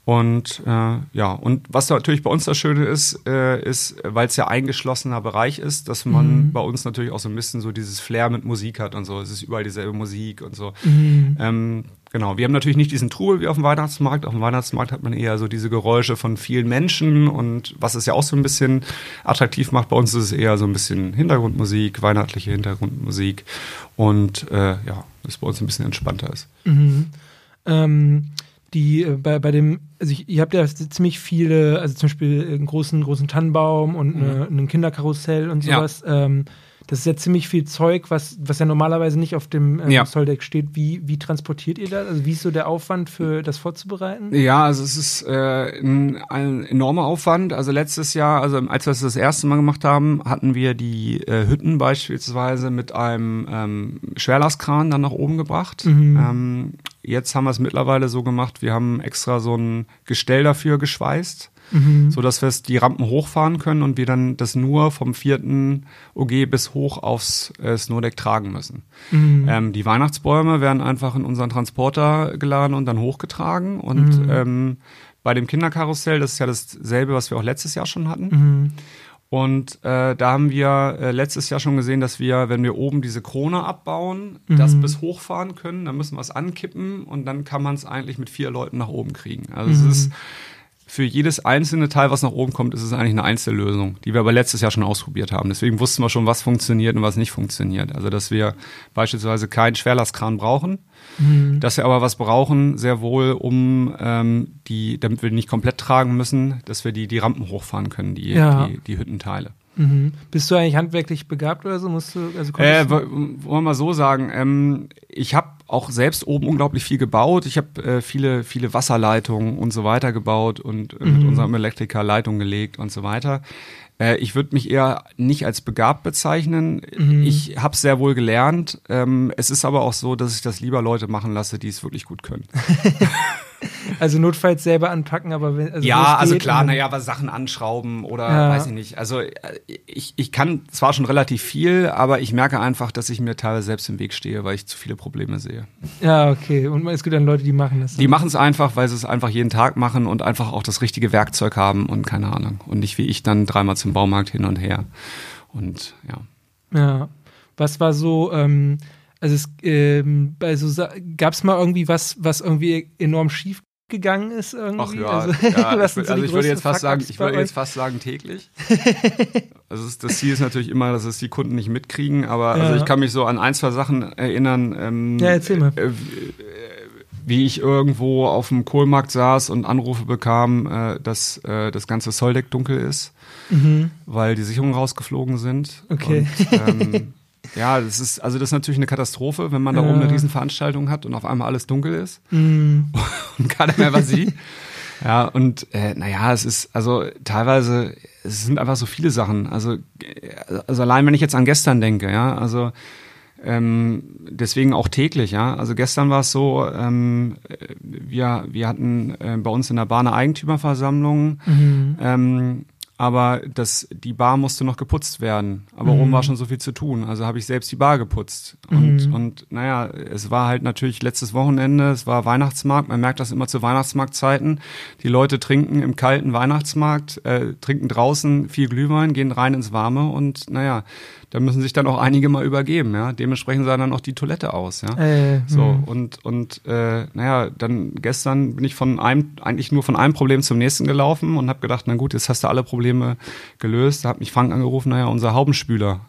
S1: Und äh, ja, und was natürlich bei uns das Schöne ist, äh, ist, weil es ja eingeschlossener Bereich ist, dass man bei uns natürlich auch so ein bisschen so dieses Flair mit Musik hat und so. Es ist überall dieselbe Musik und so. Ähm, genau, wir haben natürlich nicht diesen Trubel wie auf dem Weihnachtsmarkt. Auf dem Weihnachtsmarkt hat man eher so diese Geräusche von vielen Menschen und was es ja auch so ein bisschen attraktiv macht, bei uns ist es eher so ein bisschen Hintergrundmusik, weihnachtliche Hintergrundmusik und äh, ja, das bei uns ein bisschen entspannter ist.
S2: Mhm. Ähm, die äh, bei, bei dem, also ich, ihr habt ja ziemlich viele, also zum Beispiel einen großen, großen Tannenbaum und eine, ein Kinderkarussell und
S1: Mhm. Ja.
S2: sowas. Ähm, das ist ja ziemlich viel Zeug, was, was ja normalerweise nicht auf dem ähm,
S1: Ja.
S2: Zolldeck steht. Wie, wie transportiert ihr das? Also wie ist so der Aufwand für das vorzubereiten?
S1: Ja, also es ist äh, ein, ein enormer Aufwand. Also letztes Jahr, also als wir es das erste Mal gemacht haben, hatten wir die äh, Hütten beispielsweise mit einem ähm, Schwerlastkran dann nach oben gebracht. Ähm, jetzt haben wir es mittlerweile so gemacht, wir haben extra so ein Gestell dafür geschweißt. So dass wir die Rampen hochfahren können und wir dann das nur vom vierten OG bis hoch aufs äh, Snowdeck tragen müssen. Ähm, die Weihnachtsbäume werden einfach in unseren Transporter geladen und dann hochgetragen und ähm, bei dem Kinderkarussell, das ist ja dasselbe, was wir auch letztes Jahr schon hatten. Und äh, da haben wir äh, letztes Jahr schon gesehen, dass wir, wenn wir oben diese Krone abbauen, das bis hochfahren können, dann müssen wir es ankippen und dann kann man es eigentlich mit vier Leuten nach oben kriegen. Also es ist für jedes einzelne Teil, was nach oben kommt, ist es eigentlich eine Einzellösung, die wir aber letztes Jahr schon ausprobiert haben. Deswegen wussten wir schon, was funktioniert und was nicht funktioniert. Also, dass wir beispielsweise keinen Schwerlastkran brauchen, dass wir aber was brauchen, sehr wohl, um ähm, die, damit wir die nicht komplett tragen müssen, dass wir die, die Rampen hochfahren können, die,
S2: Ja.
S1: die, die Hüttenteile.
S2: Mhm. Bist du eigentlich handwerklich begabt oder so? Musst du, also
S1: Äh, wollen wir mal so sagen, ähm, ich habe auch selbst oben unglaublich viel gebaut. Ich habe äh, viele, viele Wasserleitungen und so weiter gebaut und äh, mit unserem Elektriker Leitungen gelegt und so weiter. Äh, ich würde mich eher nicht als begabt bezeichnen. Ich habe sehr wohl gelernt. Ähm, es ist aber auch so, dass ich das lieber Leute machen lasse, die es wirklich gut können.
S2: also notfalls selber anpacken, aber wenn also
S1: ja, also klar, naja, was Sachen anschrauben oder
S2: Ja.
S1: weiß ich nicht. Also äh, ich, ich kann zwar schon relativ viel, aber ich merke einfach, dass ich mir teilweise selbst im Weg stehe, weil ich zu viele Probleme sehe.
S2: Ja, okay. Und es gibt dann Leute, die machen das.
S1: Die machen es einfach, weil sie es einfach jeden Tag machen und einfach auch das richtige Werkzeug haben und keine Ahnung. Und nicht wie ich dann dreimal zum Baumarkt hin und her. Und ja.
S2: Ja. Was war so, ähm, also es ähm, bei so gab es mal irgendwie was, was irgendwie enorm schief gegangen ist irgendwie? also, was
S1: ich, würd-
S2: so
S1: also ich würde jetzt fast sagen, ich würde jetzt fast sagen täglich. also das Ziel ist natürlich immer, dass es die Kunden nicht mitkriegen, aber
S2: Ja.
S1: also ich kann mich so an ein, zwei Sachen erinnern. Ähm,
S2: Ja, erzähl mal.
S1: Äh, äh, wie ich irgendwo auf dem Kohlmarkt saß und Anrufe bekam, äh, dass äh, das ganze Zolldeck dunkel ist, mhm. weil die Sicherungen rausgeflogen sind.
S2: Okay.
S1: Und, ähm, ja, das ist, also das ist natürlich eine Katastrophe, wenn man da oben eine Riesenveranstaltung hat und auf einmal alles dunkel ist mhm. und keiner mehr was sieht. Ja, und äh, naja, es ist, also teilweise, es sind einfach so viele Sachen. Also, also allein wenn ich jetzt an gestern denke, ja, also ähm, deswegen auch täglich, ja. Also gestern war es so, ähm, wir, wir hatten äh, bei uns in der Bar eine Eigentümerversammlung. Mhm. Ähm, aber das, die Bar musste noch geputzt werden. Aber mhm. oben war schon so viel zu tun. Also habe ich selbst die Bar geputzt. Und, mhm. und naja, es war halt natürlich letztes Wochenende, es war Weihnachtsmarkt. Man merkt das immer zu Weihnachtsmarktzeiten. Die Leute trinken im kalten Weihnachtsmarkt, äh, trinken draußen viel Glühwein, gehen rein ins Warme und naja, da müssen sich dann auch einige mal übergeben, ja. Dementsprechend sah dann auch die Toilette aus, ja. Äh, so, hm. und, und äh, naja, dann gestern bin ich von einem, eigentlich nur von einem Problem zum nächsten gelaufen und habe gedacht, na gut, jetzt hast du alle Probleme gelöst. Da hat mich Frank angerufen, naja, unser Haubenspüler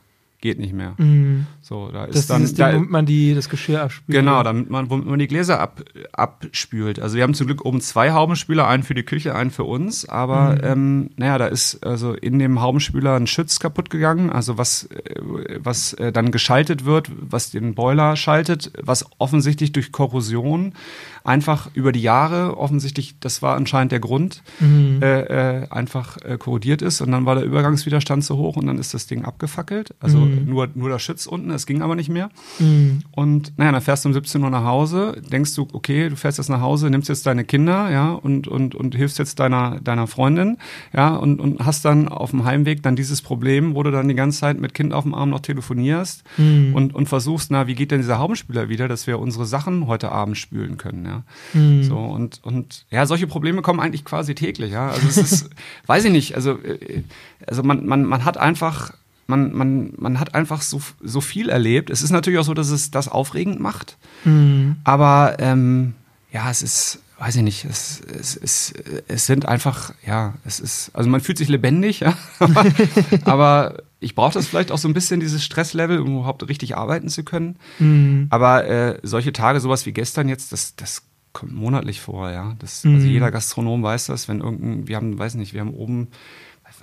S1: geht nicht mehr. Mhm. So, da ist
S2: das
S1: dann,
S2: ist da, womit man die, das Geschirr abspült.
S1: Genau, damit man, womit man die Gläser ab, abspült. Also wir haben zum Glück oben zwei Haubenspüler, einen für die Küche, einen für uns. Aber mhm. ähm, naja, da ist also in dem Haubenspüler ein Schütz kaputt gegangen, also was, äh, was äh, dann geschaltet wird, was den Boiler schaltet, was offensichtlich durch Korrosion einfach über die Jahre, offensichtlich, das war anscheinend der Grund, mhm. äh, äh, einfach äh, korrodiert ist. Und dann war der Übergangswiderstand so hoch und dann ist das Ding abgefackelt. Also mhm. nur, nur der Schütz unten es ging aber nicht mehr. Mhm. Und naja, dann fährst du um 17 Uhr nach Hause, denkst du, okay, du fährst jetzt nach Hause, nimmst jetzt deine Kinder, ja, und, und, und hilfst jetzt deiner, deiner Freundin, ja, und, und hast dann auf dem Heimweg dann dieses Problem, wo du dann die ganze Zeit mit Kind auf dem Arm noch telefonierst mhm. und, und versuchst, na, wie geht denn dieser Haubenspüler wieder, dass wir unsere Sachen heute Abend spülen können, ja. Mhm. So, und, und ja, solche Probleme kommen eigentlich quasi täglich, ja. Also es ist, weiß ich nicht, also, äh, also man, man, man hat einfach man, man, man hat einfach so, so viel erlebt. Es ist natürlich auch so, dass es das aufregend macht. Mhm. Aber ähm, ja, es ist, weiß ich nicht, es, es, es, es sind einfach, ja, es ist, also man fühlt sich lebendig, ja. aber ich brauche das vielleicht auch so ein bisschen, dieses Stresslevel, um überhaupt richtig arbeiten zu können. Mhm. Aber äh, solche Tage, sowas wie gestern jetzt, das, das kommt monatlich vor, ja. Das, mhm. Also jeder Gastronom weiß das, wenn irgendein, wir haben, weiß nicht, wir haben oben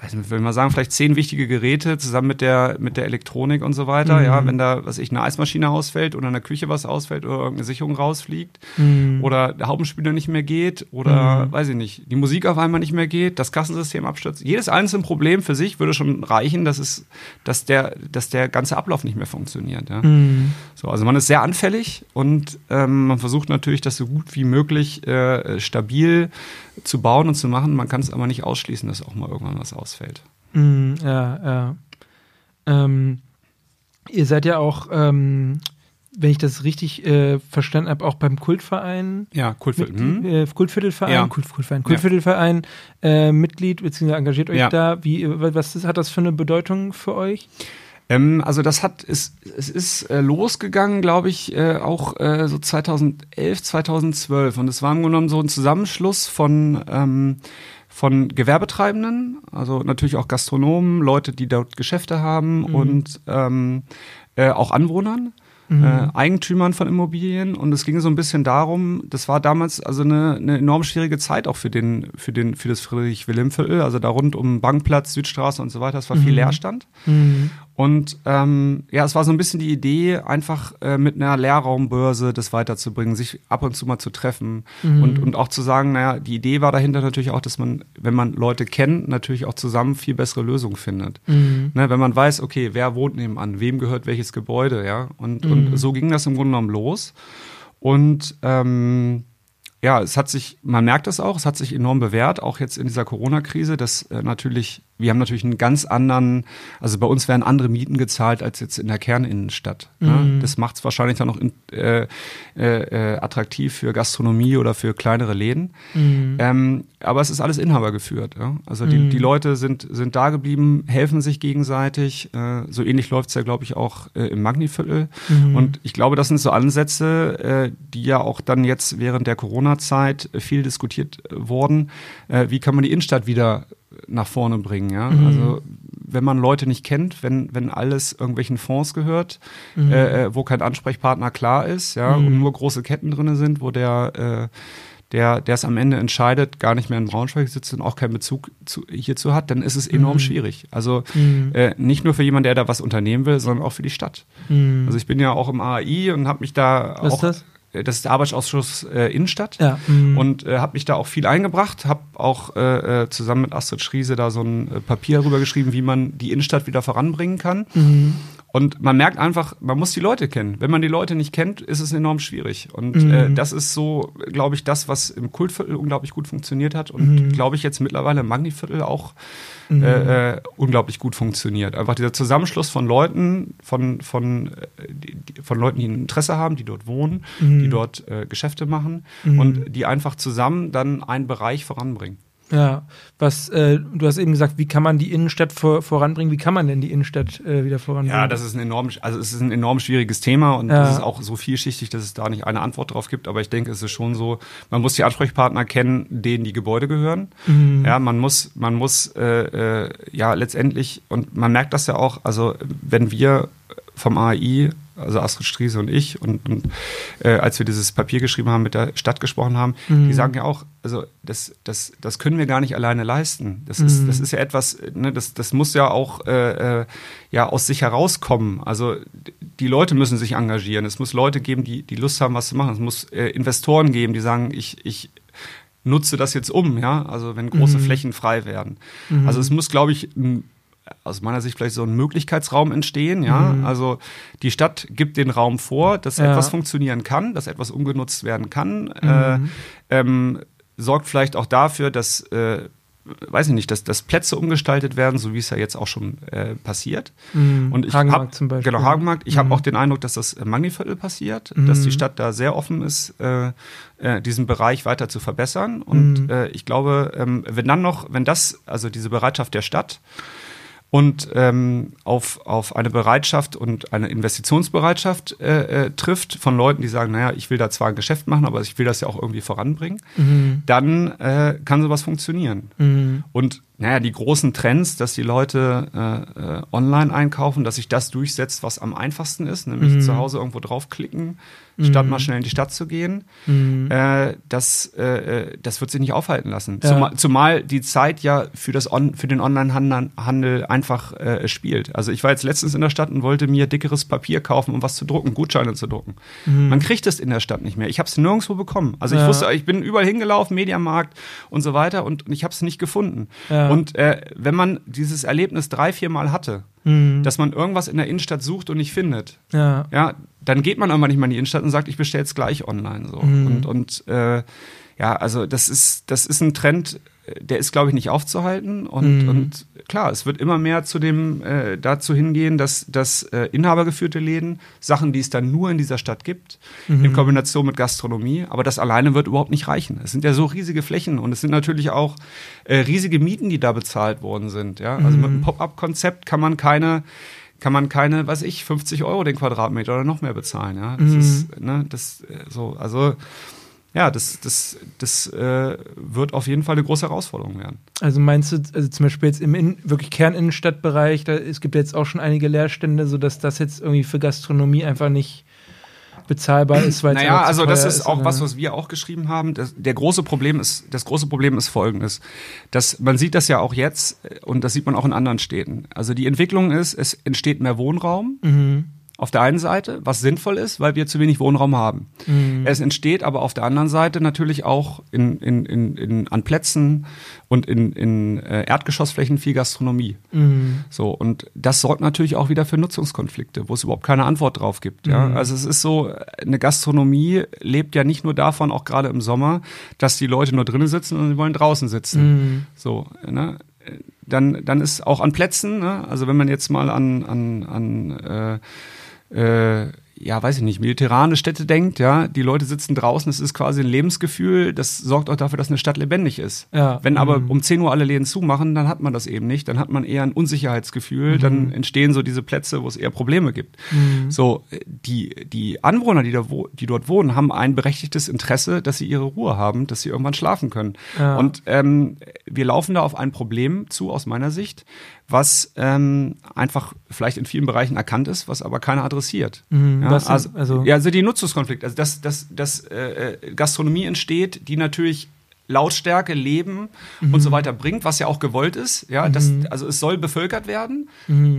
S1: weiß nicht, will mal sagen, vielleicht zehn wichtige Geräte zusammen mit der, mit der Elektronik und so weiter. Mhm. Ja, wenn da, was ich, eine Eismaschine ausfällt oder in der Küche was ausfällt oder irgendeine Sicherung rausfliegt mhm. oder der Haubenspieler nicht mehr geht oder, mhm. weiß ich nicht, die Musik auf einmal nicht mehr geht, das Kassensystem abstürzt. Jedes einzelne Problem für sich würde schon reichen, dass es, dass der, dass der ganze Ablauf nicht mehr funktioniert. Ja. Mhm. So, also man ist sehr anfällig und ähm, man versucht natürlich, das so gut wie möglich äh, stabil zu bauen und zu machen. Man kann es aber nicht ausschließen, dass auch mal irgendwann was ausfällt.
S2: Mm, ja, ja. Ähm, ihr seid ja auch, ähm, wenn ich das richtig äh, verstanden habe, auch beim Kultverein.
S1: Ja, Kultviertel. Hm?
S2: Äh, Kultviertelverein, ja. Kult, Kultverein, Kultviertelverein äh, Mitglied bzw. engagiert euch ja. da. Wie, was ist, hat das für eine Bedeutung für euch?
S1: Ähm, also das hat, es, es ist äh, losgegangen, glaube ich, äh, auch äh, so 2011, 2012. Und es war im Grunde genommen so ein Zusammenschluss von, ähm, von Gewerbetreibenden, also natürlich auch Gastronomen, Leute, die dort Geschäfte haben mhm. und ähm, äh, auch Anwohnern mhm. äh, Eigentümern von Immobilien und es ging so ein bisschen darum, das war damals also eine, eine enorm schwierige Zeit auch für den, für den, für das Friedrich-Wilhelm-Viertel, also da rund um Bankplatz, Südstraße und so weiter, es war mhm. viel Leerstand. Mhm. Und ähm, ja, es war so ein bisschen die Idee, einfach äh, mit einer Lehrraumbörse das weiterzubringen, sich ab und zu mal zu treffen mhm. und, und auch zu sagen, naja, die Idee war dahinter natürlich auch, dass man, wenn man Leute kennt, natürlich auch zusammen viel bessere Lösungen findet. Mhm. Ne, wenn man weiß, okay, wer wohnt nebenan, wem gehört welches Gebäude, ja. Und, mhm. und so ging das im Grunde genommen los. Und ähm, ja, es hat sich, man merkt es auch, es hat sich enorm bewährt, auch jetzt in dieser Corona-Krise, dass äh, natürlich wir haben natürlich einen ganz anderen, also bei uns werden andere Mieten gezahlt als jetzt in der Kerninnenstadt. Ne? Mhm. Das macht es wahrscheinlich dann noch in, äh, äh, attraktiv für Gastronomie oder für kleinere Läden. Mhm. Ähm, aber es ist alles Inhaber geführt. Ja? Also die, mhm. die Leute sind, sind da geblieben, helfen sich gegenseitig. Äh, so ähnlich läuft es ja, glaube ich, auch äh, im Magniviertel. Mhm. Und ich glaube, das sind so Ansätze, äh, die ja auch dann jetzt während der Corona-Zeit viel diskutiert wurden. Äh, wie kann man die Innenstadt wieder nach vorne bringen. Ja? Mhm. Also wenn man Leute nicht kennt, wenn, wenn alles irgendwelchen Fonds gehört, mhm. äh, äh wo kein Ansprechpartner klar ist, ja, mhm. und nur große Ketten drinne sind, wo der äh, der der es am Ende entscheidet, gar nicht mehr in Braunschweig sitzt und auch keinen Bezug zu, hierzu hat, dann ist es enorm mhm. schwierig. Also mhm. äh, nicht nur für jemanden, der da was unternehmen will, sondern auch für die Stadt. Mhm. Also ich bin ja auch im AI und habe mich da
S2: was
S1: auch.
S2: Ist das?
S1: Äh, das ist der Arbeitsausschuss äh, Innenstadt
S2: ja.
S1: mhm. und äh, habe mich da auch viel eingebracht, habe auch äh, äh, zusammen mit Astrid Schriese da so ein äh, Papier rübergeschrieben, wie man die Innenstadt wieder voranbringen kann. Mhm. Und man merkt einfach, man muss die Leute kennen. Wenn man die Leute nicht kennt, ist es enorm schwierig. Und mhm. äh, das ist so, glaube ich, das, was im Kultviertel unglaublich gut funktioniert hat und mhm. glaube ich jetzt mittlerweile im Magniviertel auch mhm. äh, unglaublich gut funktioniert. Einfach dieser Zusammenschluss von Leuten, von, von, von Leuten, die ein Interesse haben, die dort wohnen, die mhm. dort äh, Geschäfte machen mhm. und die einfach zusammen dann einen Bereich voranbringen.
S2: Ja, was äh, du hast eben gesagt, wie kann man die Innenstadt vor, voranbringen? Wie kann man denn die Innenstadt äh, wieder voranbringen?
S1: Ja, das ist ein enorm, also es ist ein enorm schwieriges Thema und ja. das ist auch so vielschichtig, dass es da nicht eine Antwort drauf gibt. Aber ich denke, es ist schon so, man muss die Ansprechpartner kennen, denen die Gebäude gehören. Mhm. Ja, man muss, man muss äh, äh, ja letztendlich und man merkt das ja auch. Also wenn wir vom AI also Astrid Striese und ich, und, und äh, als wir dieses Papier geschrieben haben, mit der Stadt gesprochen haben, mhm. die sagen ja auch, also das, das, das können wir gar nicht alleine leisten. Das, mhm. ist, das ist ja etwas, ne, das, das muss ja auch äh, äh, ja, aus sich herauskommen. Also die Leute müssen sich engagieren. Es muss Leute geben, die, die Lust haben, was zu machen. Es muss äh, Investoren geben, die sagen, ich, ich nutze das jetzt um, ja, also wenn große mhm. Flächen frei werden. Mhm. Also es muss, glaube ich, ein aus meiner Sicht vielleicht so ein Möglichkeitsraum entstehen. Ja, mhm. also die Stadt gibt den Raum vor, dass ja. etwas funktionieren kann, dass etwas umgenutzt werden kann. Mhm. Äh, ähm, sorgt vielleicht auch dafür, dass äh, weiß ich nicht, dass, dass Plätze umgestaltet werden, so wie es ja jetzt auch schon äh, passiert.
S2: Mhm. Und ich Hagenmarkt hab, zum Beispiel.
S1: Genau, Hagenmarkt. Ich mhm. habe auch den Eindruck, dass das im Magniviertel passiert, mhm. dass die Stadt da sehr offen ist, äh, äh, diesen Bereich weiter zu verbessern. Und mhm. äh, ich glaube, ähm, wenn dann noch, wenn das, also diese Bereitschaft der Stadt, und ähm, auf, auf eine Bereitschaft und eine Investitionsbereitschaft äh, äh, trifft von Leuten, die sagen, naja, ich will da zwar ein Geschäft machen, aber ich will das ja auch irgendwie voranbringen, mhm. dann äh, kann sowas funktionieren. Mhm. Und naja, die großen Trends, dass die Leute äh, äh, online einkaufen, dass sich das durchsetzt, was am einfachsten ist, nämlich mhm. zu Hause irgendwo draufklicken, statt mal mhm. schnell in die Stadt zu gehen, mhm. äh, das, äh, äh, das wird sich nicht aufhalten lassen. Ja. Zumal, zumal die Zeit ja für, das On für den Onlinehandel einfach äh, spielt. Also ich war jetzt letztens in der Stadt und wollte mir dickeres Papier kaufen, um was zu drucken, Gutscheine zu drucken. Mhm. Man kriegt es in der Stadt nicht mehr. Ich habe es nirgendwo bekommen. Also ich ja. wusste, ich bin überall hingelaufen, Mediamarkt und so weiter und ich habe es nicht gefunden. Ja. Und äh, wenn man dieses Erlebnis drei, vier Mal hatte, mhm. dass man irgendwas in der Innenstadt sucht und nicht findet, ja. ja, dann geht man irgendwann nicht mal in die Innenstadt und sagt, ich bestelle es gleich online. So. Mhm. Und, und äh, ja, also das ist, das ist ein Trend, der ist, glaube ich, nicht aufzuhalten. Und, mhm. und klar, es wird immer mehr zu dem äh, dazu hingehen, dass, dass äh, inhabergeführte Läden, Sachen, die es dann nur in dieser Stadt gibt, mhm. in Kombination mit Gastronomie, aber das alleine wird überhaupt nicht reichen. Es sind ja so riesige Flächen und es sind natürlich auch äh, riesige Mieten, die da bezahlt worden sind. Ja? Also mhm. mit einem Pop-up-Konzept kann man keine kann man keine, weiß ich, 50 Euro den Quadratmeter oder noch mehr bezahlen. Ja, das mhm. ist, ne, das äh, so, also ja, das, das, das äh, wird auf jeden Fall eine große Herausforderung werden.
S2: Also meinst du, also zum Beispiel jetzt im in, wirklich Kerninnenstadtbereich, da, es gibt jetzt auch schon einige Leerstände, sodass das jetzt irgendwie für Gastronomie einfach nicht bezahlbar ist,
S1: weil Naja, also das ist, ist auch was, was wir auch geschrieben haben. Das, der große Problem ist, das große Problem ist folgendes. Dass man sieht das ja auch jetzt und das sieht man auch in anderen Städten. Also die Entwicklung ist, es entsteht mehr Wohnraum. Mhm auf der einen Seite, was sinnvoll ist, weil wir zu wenig Wohnraum haben. Mhm. Es entsteht aber auf der anderen Seite natürlich auch in, in, in, in, an Plätzen und in, in äh, Erdgeschossflächen viel Gastronomie. Mhm. So, und das sorgt natürlich auch wieder für Nutzungskonflikte, wo es überhaupt keine Antwort drauf gibt. Ja? Mhm. Also es ist so, eine Gastronomie lebt ja nicht nur davon, auch gerade im Sommer, dass die Leute nur drinnen sitzen und sie wollen draußen sitzen. Mhm. So, ne? Dann, dann ist auch an Plätzen, ne? also wenn man jetzt mal an, an, an äh, äh, ja, weiß ich nicht, mediterrane Städte denkt, ja, die Leute sitzen draußen, es ist quasi ein Lebensgefühl, das sorgt auch dafür, dass eine Stadt lebendig ist. Ja. Wenn aber mhm. um 10 Uhr alle Läden zumachen, dann hat man das eben nicht, dann hat man eher ein Unsicherheitsgefühl, mhm. dann entstehen so diese Plätze, wo es eher Probleme gibt. Mhm. So, die, die Anwohner, die, da wo, die dort wohnen, haben ein berechtigtes Interesse, dass sie ihre Ruhe haben, dass sie irgendwann schlafen können. Ja. Und ähm, wir laufen da auf ein Problem zu, aus meiner Sicht, was ähm, einfach vielleicht in vielen Bereichen erkannt ist, was aber keiner adressiert.
S2: Mhm,
S1: ja, also,
S2: also-
S1: ja, also die Nutzungskonflikte, also dass, dass, dass äh, äh, Gastronomie entsteht, die natürlich Lautstärke, Leben und so weiter bringt, was ja auch gewollt ist. Ja, das, also es soll bevölkert werden,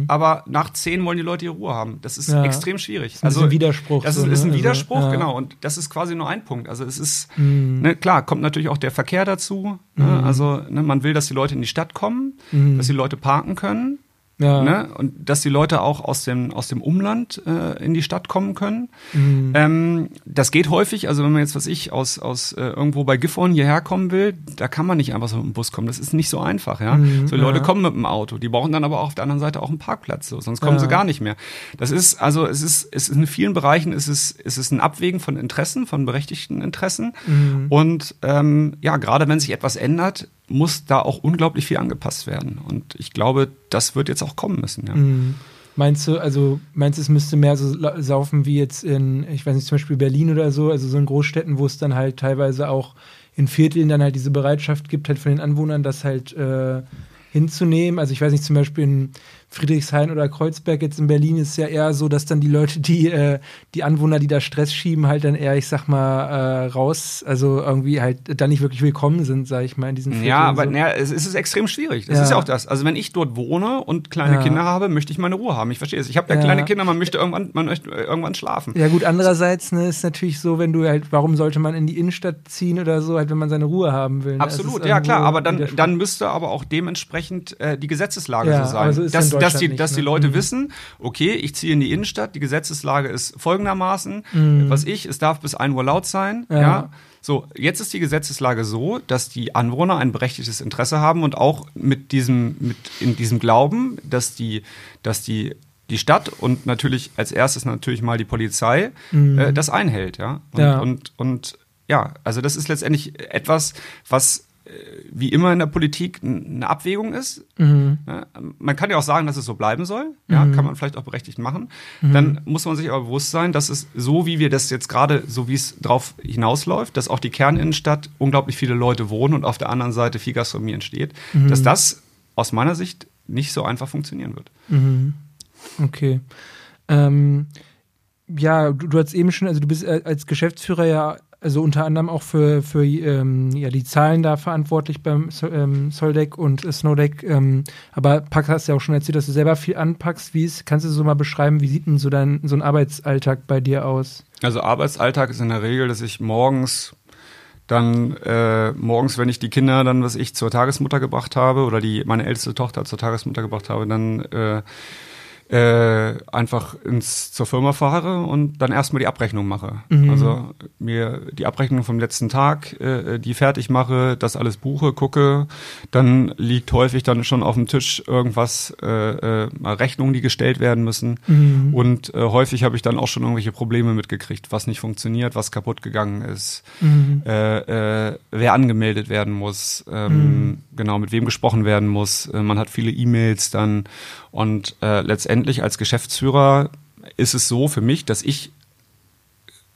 S1: aber nach zehn wollen die Leute ihre Ruhe haben. Das ist
S2: Ja.
S1: extrem schwierig.
S2: ein bisschen Widerspruch
S1: Das ist,
S2: so,
S1: ist
S2: ne?
S1: ein
S2: Also,
S1: Widerspruch,
S2: ja.
S1: genau. Und das ist quasi nur ein Punkt. Also es ist,
S2: Mhm.
S1: ne, klar, kommt natürlich auch der Verkehr dazu. Ne? Also ne, man will, dass die Leute in die Stadt kommen, dass die Leute parken können.
S2: Ja.
S1: Ne? Und dass die Leute auch aus dem, aus dem Umland äh, in die Stadt kommen können.
S2: Mhm.
S1: Ähm, das geht häufig, also wenn man jetzt, was ich, aus, aus äh, irgendwo bei Gifhorn hierher kommen will, da kann man nicht einfach so mit dem Bus kommen. Das ist nicht so einfach, ja.
S2: Mhm,
S1: so die Leute
S2: ja.
S1: kommen mit dem Auto, die brauchen dann aber auch auf der anderen Seite auch einen Parkplatz, so, sonst kommen
S2: Ja.
S1: sie gar nicht mehr. Das ist, also es ist, es ist in vielen Bereichen ist es, ist es ein Abwägen von Interessen, von berechtigten Interessen.
S2: Mhm.
S1: Und ähm, ja, gerade wenn sich etwas ändert, muss da auch unglaublich viel angepasst werden. Und ich glaube, das wird jetzt auch kommen müssen. Ja.
S2: Mhm. Meinst du, also meinst du, es müsste mehr so saufen wie jetzt in, ich weiß nicht, zum Beispiel Berlin oder so, also so in Großstädten, wo es dann halt teilweise auch in Vierteln dann halt diese Bereitschaft gibt, halt von den Anwohnern das halt äh, hinzunehmen. Also ich weiß nicht, zum Beispiel in Friedrichshain oder Kreuzberg jetzt in Berlin ist ja eher so, dass dann die Leute, die, äh, die Anwohner, die da Stress schieben, halt dann eher, ich sag mal, äh, raus, also irgendwie halt dann nicht wirklich willkommen sind, sag ich mal, in diesen Vierteln.
S1: Ja, aber
S2: so.
S1: naja, es ist extrem schwierig. Das
S2: Ja.
S1: ist ja auch das. Also wenn ich dort wohne und kleine
S2: Ja.
S1: Kinder habe, möchte ich meine Ruhe haben. Ich verstehe es. Ich habe ja,
S2: Ja.
S1: kleine Kinder, man möchte irgendwann, man möchte irgendwann schlafen.
S2: Ja gut, andererseits ne, ist natürlich so, wenn du halt, warum sollte man in die Innenstadt ziehen oder so, halt, wenn man seine Ruhe haben will. Ne?
S1: Absolut, ja klar, aber dann, dann müsste aber auch dementsprechend äh, die Gesetzeslage so sein.
S2: aber so ist
S1: dass, dass, die,
S2: nicht,
S1: dass die
S2: ne?
S1: Leute
S2: Mhm.
S1: wissen, okay, ich ziehe in die Innenstadt, die Gesetzeslage ist folgendermaßen,
S2: Mhm.
S1: was ich, es darf bis 1 Uhr laut sein,
S2: Ja.
S1: ja. So, jetzt ist die Gesetzeslage so, dass die Anwohner ein berechtigtes Interesse haben und auch mit diesem, mit in diesem Glauben, dass die, dass die die Stadt und natürlich als erstes natürlich mal die Polizei äh, das einhält, ja. Und,
S2: Mhm. Ja.
S1: und und ja, also das ist letztendlich etwas, was äh, wie immer in der Politik eine Abwägung ist.
S2: Mhm.
S1: Ja, man kann ja auch sagen, dass es so bleiben soll. Ja, kann man vielleicht auch berechtigt machen. Dann muss man sich aber bewusst sein, dass es so, wie wir das jetzt gerade, so wie es drauf hinausläuft, dass auch die Kerninnenstadt unglaublich viele Leute wohnen und auf der anderen Seite viel Gastronomie entsteht, dass das aus meiner Sicht nicht so einfach funktionieren wird.
S2: Mhm. Okay. Ähm, ja, du, du hast eben schon, also du bist äh, als Geschäftsführer ja, also unter anderem auch für, für ähm, ja, die Zahlen da verantwortlich beim ähm, Soldeck und Snowdeck. Ähm, aber Pack hast ja auch schon erzählt, dass du selber viel anpackst. Wie ist, kannst du so mal beschreiben, wie sieht denn so dein so ein Arbeitsalltag bei dir aus?
S1: Also Arbeitsalltag ist in der Regel, dass ich morgens dann äh, morgens, wenn ich die Kinder dann, was ich zur Tagesmutter gebracht habe oder die meine älteste Tochter zur Tagesmutter gebracht habe, dann äh, äh, einfach ins zur Firma fahre und dann erstmal die Abrechnung mache.
S2: Mhm.
S1: Also mir die Abrechnung vom letzten Tag, äh, die fertig mache, das alles buche, gucke, dann liegt häufig dann schon auf dem Tisch irgendwas, äh, äh, mal Rechnungen, die gestellt werden müssen.
S2: Mhm.
S1: Und äh, häufig habe ich dann auch schon irgendwelche Probleme mitgekriegt, was nicht funktioniert, was kaputt gegangen ist,
S2: Mhm.
S1: äh, äh, wer angemeldet werden muss, ähm, genau, mit wem gesprochen werden muss. Äh, man hat viele E-Mails dann. Und äh, letztendlich als Geschäftsführer ist es so für mich, dass ich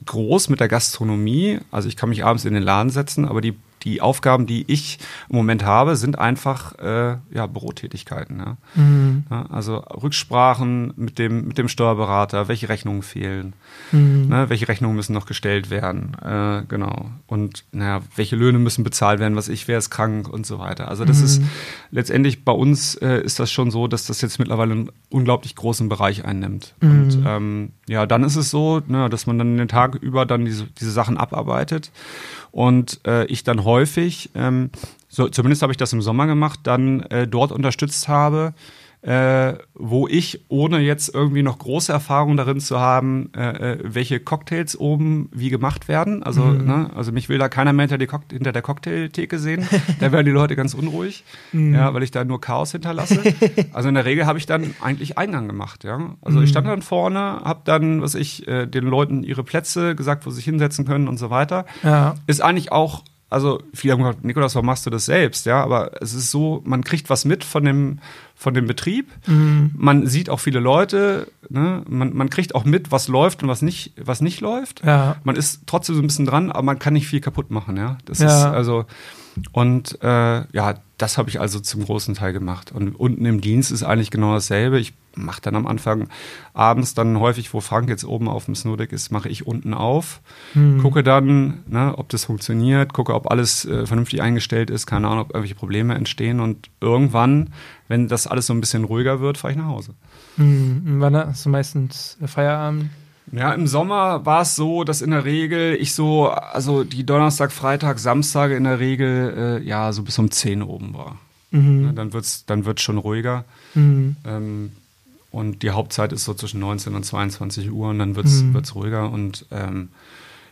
S1: groß mit der Gastronomie, also ich kann mich abends in den Laden setzen, aber die, die Aufgaben, die ich im Moment habe, sind einfach äh, ja, Bürotätigkeiten. Ja.
S2: Mhm.
S1: Ja, also Rücksprachen mit dem, mit dem Steuerberater, welche Rechnungen fehlen,
S2: Mhm.
S1: ne, welche Rechnungen müssen noch gestellt werden, äh, genau. Und naja, welche Löhne müssen bezahlt werden, was ich, wer ist krank und so weiter. Also das ist letztendlich bei uns äh, ist das schon so, dass das jetzt mittlerweile einen unglaublich großen Bereich einnimmt. Und ähm, ja, dann ist es so, ne, dass man dann den Tag über dann diese, diese Sachen abarbeitet. Und äh, ich dann häufig, ähm, so, zumindest habe ich das im Sommer gemacht, dann äh, dort unterstützt habe, äh, wo ich, ohne jetzt irgendwie noch große Erfahrung darin zu haben, äh, äh, welche Cocktails oben wie gemacht werden. Also, ne, also mich will da keiner mehr hinter, hinter der Cocktailtheke sehen. da werden die Leute ganz unruhig, ja, weil ich da nur Chaos hinterlasse. also in der Regel habe ich dann eigentlich Eingang gemacht, ja. Also ich stand dann vorne, habe dann, was ich, äh, den Leuten ihre Plätze gesagt, wo sie sich hinsetzen können und so weiter
S2: Ja.
S1: ist eigentlich auch, also viele haben gesagt, Nikolas, warum machst du das selbst? Ja, aber es ist so, man kriegt was mit von dem, von dem Betrieb. Man sieht auch viele Leute, ne? man, man kriegt auch mit, was läuft und was nicht, was nicht läuft.
S2: Ja.
S1: Man ist trotzdem so ein bisschen dran, aber man kann nicht viel kaputt machen, ja. Das
S2: Ja.
S1: ist also Und äh, ja, das habe ich also zum großen Teil gemacht. Und unten im Dienst ist eigentlich genau dasselbe. Ich mache dann am Anfang abends dann häufig, wo Frank jetzt oben auf dem Snowdeck ist, mache ich unten auf, mhm. gucke dann, ne, ob das funktioniert, gucke, ob alles äh, vernünftig eingestellt ist, keine Ahnung, ob irgendwelche Probleme entstehen. Und irgendwann, wenn das alles so ein bisschen ruhiger wird, fahre ich nach Hause.
S2: Mhm. Wann hast du meistens Feierabend?
S1: Ja, im Sommer war es so, dass in der Regel ich so, also die Donnerstag, Freitag, Samstage in der Regel, äh, ja, so bis um 10 oben war. Mhm. Dann wird's, dann wird's schon ruhiger. Mhm. Ähm, und die Hauptzeit ist so zwischen 19 und 22 Uhr und dann wird's, mhm. wird's ruhiger und ähm,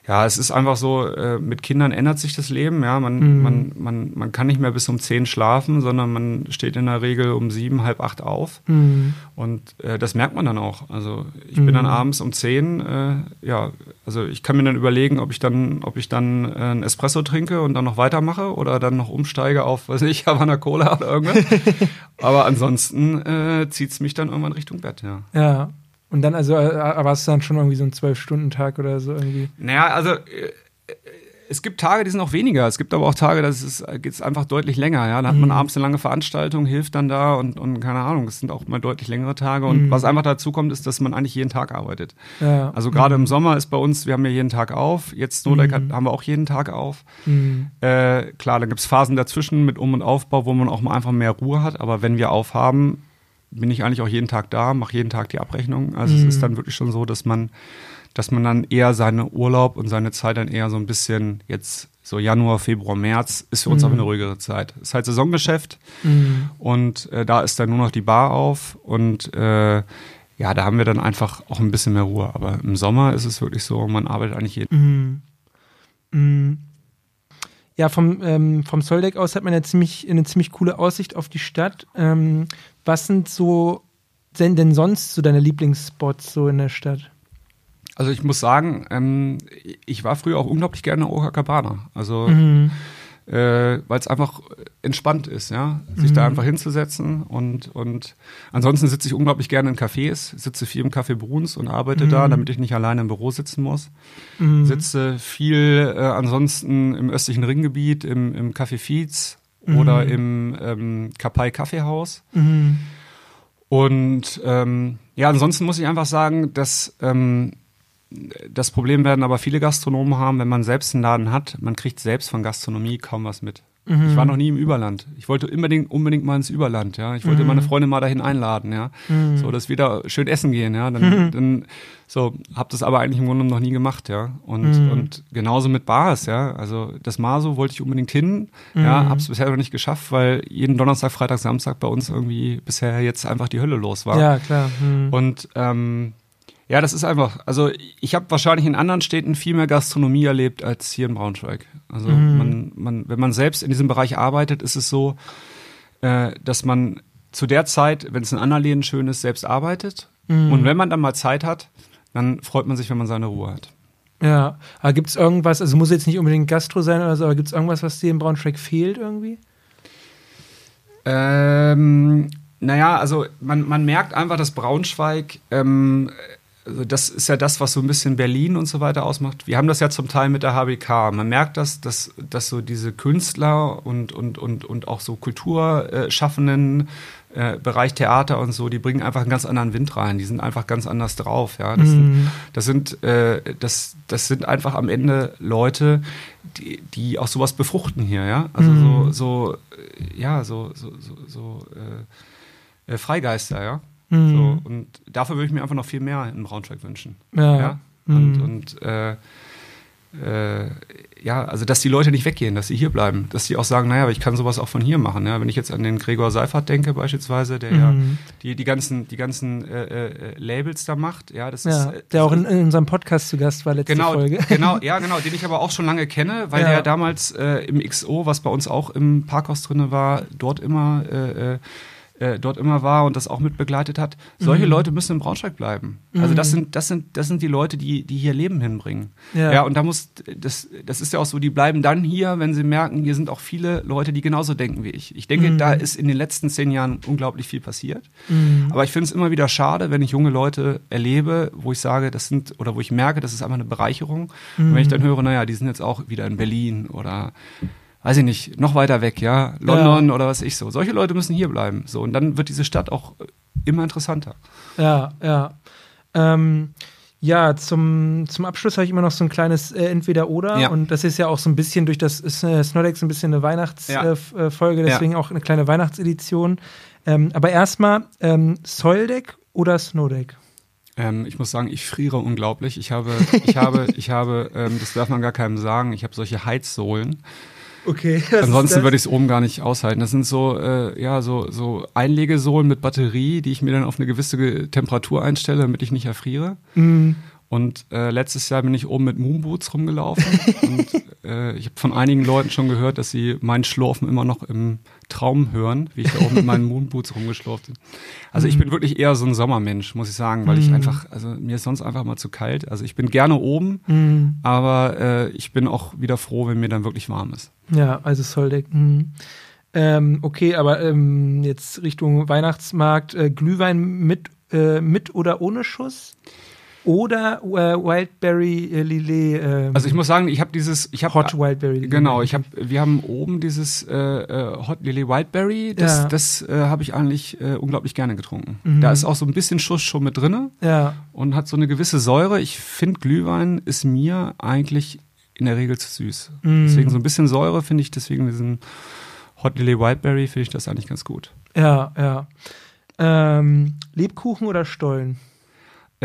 S1: ja, es ist einfach so, äh, mit Kindern ändert sich das Leben. Ja, man, mhm. man, man, man kann nicht mehr bis um zehn schlafen, sondern man steht in der Regel um sieben, halb acht auf. Mhm. Und äh, das merkt man dann auch. Also ich mhm. bin dann mhm. abends um zehn, äh, ja, also ich kann mir dann überlegen, ob ich dann, ob ich dann äh, einen Espresso trinke und dann noch weitermache oder dann noch umsteige auf, weiß ich, Havana Cola oder irgendwas. Aber ansonsten äh, zieht es mich dann irgendwann Richtung Bett, ja.
S2: Ja. Und dann, also, äh, aber hast du dann schon irgendwie so einen Zwölf-Stunden-Tag oder so irgendwie?
S1: Naja, also äh, es gibt Tage, die sind auch weniger. Es gibt aber auch Tage, da geht es einfach deutlich länger. Ja? Da hat man mhm. abends eine lange Veranstaltung, hilft dann da und, und keine Ahnung, es sind auch mal deutlich längere Tage. Und mhm. was einfach dazu kommt, ist, dass man eigentlich jeden Tag arbeitet. Ja. Also gerade mhm. im Sommer ist bei uns, wir haben ja jeden Tag auf. Jetzt Snowdeck mhm. haben wir auch jeden Tag auf. Mhm. Äh, klar, dann gibt es Phasen dazwischen mit Um- und Aufbau, wo man auch mal einfach mehr Ruhe hat. Aber wenn wir aufhaben, bin ich eigentlich auch jeden Tag da, mache jeden Tag die Abrechnung. Also mhm. es ist dann wirklich schon so, dass man, dass man dann eher seine Urlaub und seine Zeit dann eher so ein bisschen jetzt so Januar, Februar, März ist für uns mhm. auch eine ruhigere Zeit. Ist halt Saisongeschäft mhm. und äh, da ist dann nur noch die Bar auf und äh, ja, da haben wir dann einfach auch ein bisschen mehr Ruhe. Aber im Sommer ist es wirklich so, man arbeitet eigentlich jeden. Mhm.
S2: mhm. Ja, vom, ähm, vom Soldeck aus hat man ja ziemlich, eine ziemlich coole Aussicht auf die Stadt. Ähm, was sind so denn, denn sonst so deine Lieblingsspots so in der Stadt?
S1: Also ich muss sagen, ähm, ich war früher auch unglaublich gerne in Oakabana. Also mhm äh, weil es einfach entspannt ist, ja, sich mhm. da einfach hinzusetzen und und ansonsten sitze ich unglaublich gerne in Cafés, sitze viel im Café Bruns und arbeite mhm. da, damit ich nicht alleine im Büro sitzen muss. Mhm. Sitze viel äh, ansonsten im östlichen Ringgebiet, im, im Café Fietz oder mhm. im ähm, Kapai Kaffeehaus. Mhm. Und ähm, ja, ansonsten muss ich einfach sagen, dass ähm, das Problem werden aber viele Gastronomen haben, wenn man selbst einen Laden hat, man kriegt selbst von Gastronomie kaum was mit. Mhm. Ich war noch nie im Überland. Ich wollte unbedingt, unbedingt mal ins Überland, ja. Ich wollte mhm. meine Freundin mal dahin einladen, ja. Mhm. So, dass wir da schön essen gehen, ja. Dann, mhm. dann so, hab das aber eigentlich im Grunde noch nie gemacht, ja. Und, mhm. und genauso mit Bars, ja. Also das Maso wollte ich unbedingt hin, ja. Mhm. Hab's bisher noch nicht geschafft, weil jeden Donnerstag, Freitag, Samstag bei uns irgendwie bisher jetzt einfach die Hölle los war.
S2: Ja, klar.
S1: Und, ähm, ja, das ist einfach. Also ich habe wahrscheinlich in anderen Städten viel mehr Gastronomie erlebt als hier in Braunschweig. Also mhm. man, man, wenn man selbst in diesem Bereich arbeitet, ist es so, äh, dass man zu der Zeit, wenn es in anderen Läden schön ist, selbst arbeitet. Mhm. Und wenn man dann mal Zeit hat, dann freut man sich, wenn man seine Ruhe hat.
S2: Ja, aber gibt es irgendwas, also muss jetzt nicht unbedingt Gastro sein oder so, aber gibt es irgendwas, was dir in Braunschweig fehlt irgendwie?
S1: Ähm, naja, also man, man merkt einfach, dass Braunschweig ähm, also das ist ja das, was so ein bisschen Berlin und so weiter ausmacht. Wir haben das ja zum Teil mit der HBK. Man merkt das, dass, dass so diese Künstler und, und, und, und auch so Kulturschaffenden, äh, Bereich Theater und so, die bringen einfach einen ganz anderen Wind rein. Die sind einfach ganz anders drauf. Ja? Das, mhm. sind, das, sind, äh, das, das sind einfach am Ende Leute, die, die auch sowas befruchten hier. Ja? Also mhm. so, so, ja, so, so, so, so äh, äh Freigeister, ja. Mhm. So, und dafür würde ich mir einfach noch viel mehr in Braunschweig wünschen. Ja. ja? Und, mhm. und äh, äh, ja, also dass die Leute nicht weggehen, dass sie hier bleiben, dass sie auch sagen, naja, aber ich kann sowas auch von hier machen. Ja? Wenn ich jetzt an den Gregor Seifert denke beispielsweise, der mhm. ja die, die ganzen, die ganzen äh, äh, Labels da macht, ja, das ja,
S2: ist, der auch in, in, unserem Podcast zu Gast war letzte
S1: genau,
S2: Folge.
S1: Genau, ja, genau, den ich aber auch schon lange kenne, weil ja. der damals äh, im XO, was bei uns auch im Parkhaus drin war, dort immer äh, dort immer war und das auch mit begleitet hat. Solche mhm. Leute müssen in Braunschweig bleiben. Mhm. Also das sind, das sind, das sind die Leute, die, die hier Leben hinbringen. Ja. ja, und da muss, das, das ist ja auch so, die bleiben dann hier, wenn sie merken, hier sind auch viele Leute, die genauso denken wie ich. Ich denke, mhm. da ist in den letzten zehn Jahren unglaublich viel passiert. Mhm. Aber ich finde es immer wieder schade, wenn ich junge Leute erlebe, wo ich sage, das sind, oder wo ich merke, das ist einfach eine Bereicherung. Und wenn ich dann mhm. höre, naja, die sind jetzt auch wieder in Berlin oder weiß ich nicht, noch weiter weg, ja, London ja. oder was ich so. Solche Leute müssen hier bleiben. So, und dann wird diese Stadt auch immer interessanter.
S2: Ja, ja. Ähm, ja, zum, zum Abschluss habe ich immer noch so ein kleines äh, Entweder-Oder. Ja. Und das ist ja auch so ein bisschen durch das äh, Snodex ein bisschen eine Weihnachtsfolge, ja. äh, deswegen ja. auch eine kleine Weihnachtsedition. Ähm, aber erstmal, ähm, Soildeck oder Snowdeck?
S1: Ähm, ich muss sagen, ich friere unglaublich. Ich habe, ich habe, ich habe, ähm, das darf man gar keinem sagen, ich habe solche Heizsohlen.
S2: Okay.
S1: Ansonsten würde ich es oben gar nicht aushalten. Das sind so, äh, ja, so, so Einlegesohlen mit Batterie, die ich mir dann auf eine gewisse Temperatur einstelle, damit ich nicht erfriere. Mhm. Und äh, letztes Jahr bin ich oben mit Moonboots rumgelaufen und äh, ich habe von einigen Leuten schon gehört, dass sie meinen Schlurfen immer noch im Traum hören, wie ich da oben mit meinen Moonboots rumgeschlurft bin. Also ich bin mhm. wirklich eher so ein Sommermensch, muss ich sagen, weil ich mhm. einfach, also mir ist sonst einfach mal zu kalt. Also ich bin gerne oben, mhm. aber äh, ich bin auch wieder froh, wenn mir dann wirklich warm ist.
S2: Ja, also Soldeck. Mhm. Ähm, okay, aber ähm, jetzt Richtung Weihnachtsmarkt, äh, Glühwein mit, äh, mit oder ohne Schuss? Oder äh, Wildberry äh, Lillet.
S1: Äh, also ich muss sagen, ich habe dieses, ich habe
S2: Hot Wildberry.
S1: Lillet. Genau, ich habe, wir haben oben dieses äh, äh Hot Lillet Wildberry. Das, ja. das äh, habe ich eigentlich äh, unglaublich gerne getrunken. Mhm. Da ist auch so ein bisschen Schuss schon mit drinne.
S2: Ja.
S1: Und hat so eine gewisse Säure. Ich finde Glühwein ist mir eigentlich in der Regel zu süß. Mhm. Deswegen so ein bisschen Säure finde ich. Deswegen diesen Hot Lillet Wildberry finde ich das eigentlich ganz gut.
S2: Ja, ja. Ähm, Lebkuchen oder Stollen?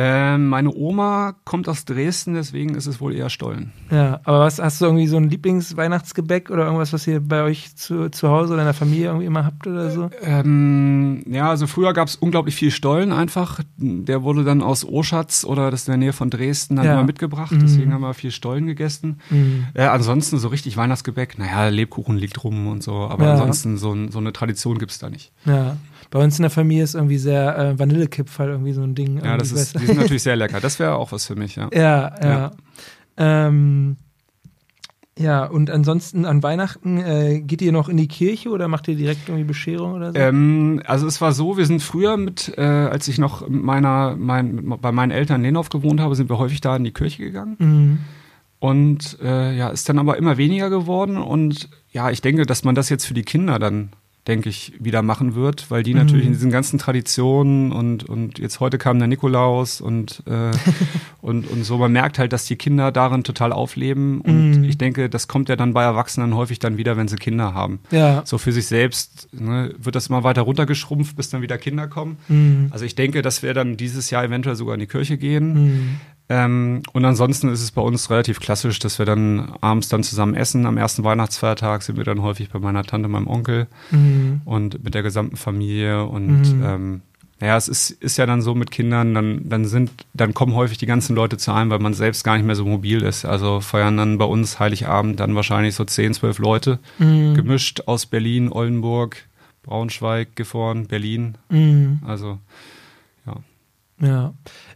S1: Ähm, meine Oma kommt aus Dresden, deswegen ist es wohl eher Stollen.
S2: Ja, aber was hast du irgendwie so ein Lieblingsweihnachtsgebäck oder irgendwas, was ihr bei euch zu, zu Hause oder in der Familie irgendwie immer habt oder so?
S1: Ähm, ja, also früher gab es unglaublich viel Stollen einfach. Der wurde dann aus Oschatz oder das in der Nähe von Dresden dann ja. immer mitgebracht. Mhm. Deswegen haben wir viel Stollen gegessen. Mhm. Äh, ansonsten so richtig Weihnachtsgebäck, naja, Lebkuchen liegt rum und so, aber ja. ansonsten so, so eine Tradition gibt es da nicht.
S2: Ja. Bei uns in der Familie ist irgendwie sehr äh, Vanillekipferl irgendwie so ein Ding.
S1: Ja, das ist, die sind natürlich sehr lecker. Das wäre auch was für mich, ja.
S2: Ja, ja. Ja, ähm, ja und ansonsten an Weihnachten, äh, geht ihr noch in die Kirche oder macht ihr direkt irgendwie Bescherung oder so?
S1: Ähm, also es war so, wir sind früher mit, äh, als ich noch meiner, mein, bei meinen Eltern in Lenov gewohnt habe, sind wir häufig da in die Kirche gegangen. Mhm. Und äh, ja, ist dann aber immer weniger geworden. Und ja, ich denke, dass man das jetzt für die Kinder dann denke ich, wieder machen wird, weil die mhm. natürlich in diesen ganzen Traditionen und, und jetzt heute kam der Nikolaus und, äh, und, und so, man merkt halt, dass die Kinder darin total aufleben und mhm. ich denke, das kommt ja dann bei Erwachsenen häufig dann wieder, wenn sie Kinder haben.
S2: Ja.
S1: So für sich selbst ne, wird das immer weiter runtergeschrumpft, bis dann wieder Kinder kommen. Mhm. Also ich denke, dass wir dann dieses Jahr eventuell sogar in die Kirche gehen. Ähm, und ansonsten ist es bei uns relativ klassisch, dass wir dann abends dann zusammen essen. Am ersten Weihnachtsfeiertag sind wir dann häufig bei meiner Tante, meinem Onkel mhm. und mit der gesamten Familie. Und mhm. ähm, naja, es ist, ist ja dann so mit Kindern, dann, dann sind, dann kommen häufig die ganzen Leute zu einem, weil man selbst gar nicht mehr so mobil ist. Also feiern dann bei uns Heiligabend dann wahrscheinlich so 10, 12 Leute, mhm. gemischt aus Berlin, Oldenburg, Braunschweig, Gifhorn, Berlin. Mhm. Also. Ja.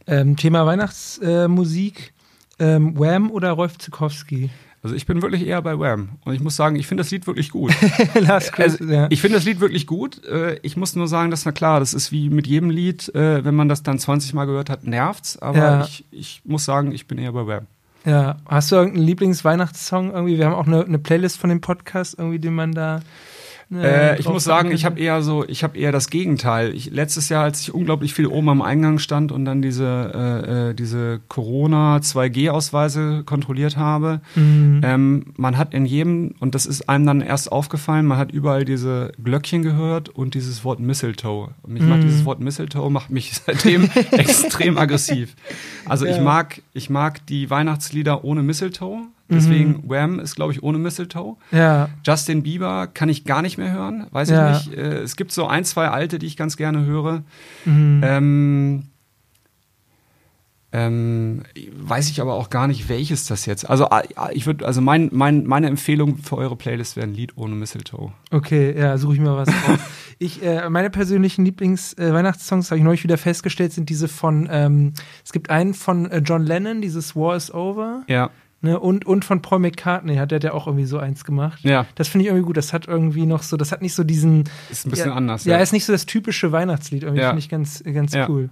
S2: Ähm, Thema Weihnachtsmusik. Äh, ähm, Wham oder Rolf Zukowski?
S1: Also ich bin wirklich eher bei Wham. Und ich muss sagen, ich finde das Lied wirklich gut.
S2: Last also, ja.
S1: Ich finde das Lied wirklich gut. Äh, ich muss nur sagen, dass na klar, das ist wie mit jedem Lied, äh, wenn man das dann 20 Mal gehört hat, nervt's. Aber ja. ich, ich muss sagen, ich bin eher bei Wham.
S2: Ja, hast du irgendeinen Lieblingsweihnachtssong irgendwie? Wir haben auch eine, eine Playlist von dem Podcast irgendwie, den man da
S1: äh, ich muss sagen, ich habe eher so, ich habe eher das Gegenteil. Ich, letztes Jahr, als ich unglaublich viel oben am Eingang stand und dann diese, äh, äh diese Corona 2G-Ausweise kontrolliert habe, mhm. ähm, man hat in jedem, und das ist einem dann erst aufgefallen, man hat überall diese Glöckchen gehört und dieses Wort Mistletoe. Und mich mhm. macht dieses Wort Mistletoe macht mich seitdem extrem aggressiv. Also ja. ich mag, ich mag die Weihnachtslieder ohne Mistletoe. Deswegen, mhm. Wham ist, glaube ich, ohne Mistletoe.
S2: Ja.
S1: Justin Bieber kann ich gar nicht mehr hören. Weiß ja. ich nicht. Äh, es gibt so ein, zwei alte, die ich ganz gerne höre. Mhm. Ähm, ähm, weiß ich aber auch gar nicht, welches das jetzt. Also ah, ah, ich würde, also mein, mein, meine Empfehlung für eure Playlist wäre ein Lied ohne Mistletoe.
S2: Okay, ja, suche ich mal was raus. ich, äh, meine persönlichen Lieblings-Weihnachtssongs, äh, habe ich neulich wieder festgestellt, sind diese von, ähm, es gibt einen von äh, John Lennon, dieses War is Over.
S1: Ja.
S2: Ne, und, und von Paul McCartney hat der ja auch irgendwie so eins gemacht.
S1: Ja.
S2: Das finde ich irgendwie gut. Das hat irgendwie noch so, das hat nicht so diesen.
S1: Ist ein bisschen
S2: ja,
S1: anders.
S2: Ja, ja, ist nicht so das typische Weihnachtslied. Irgendwie ja. finde ich ganz, ganz cool.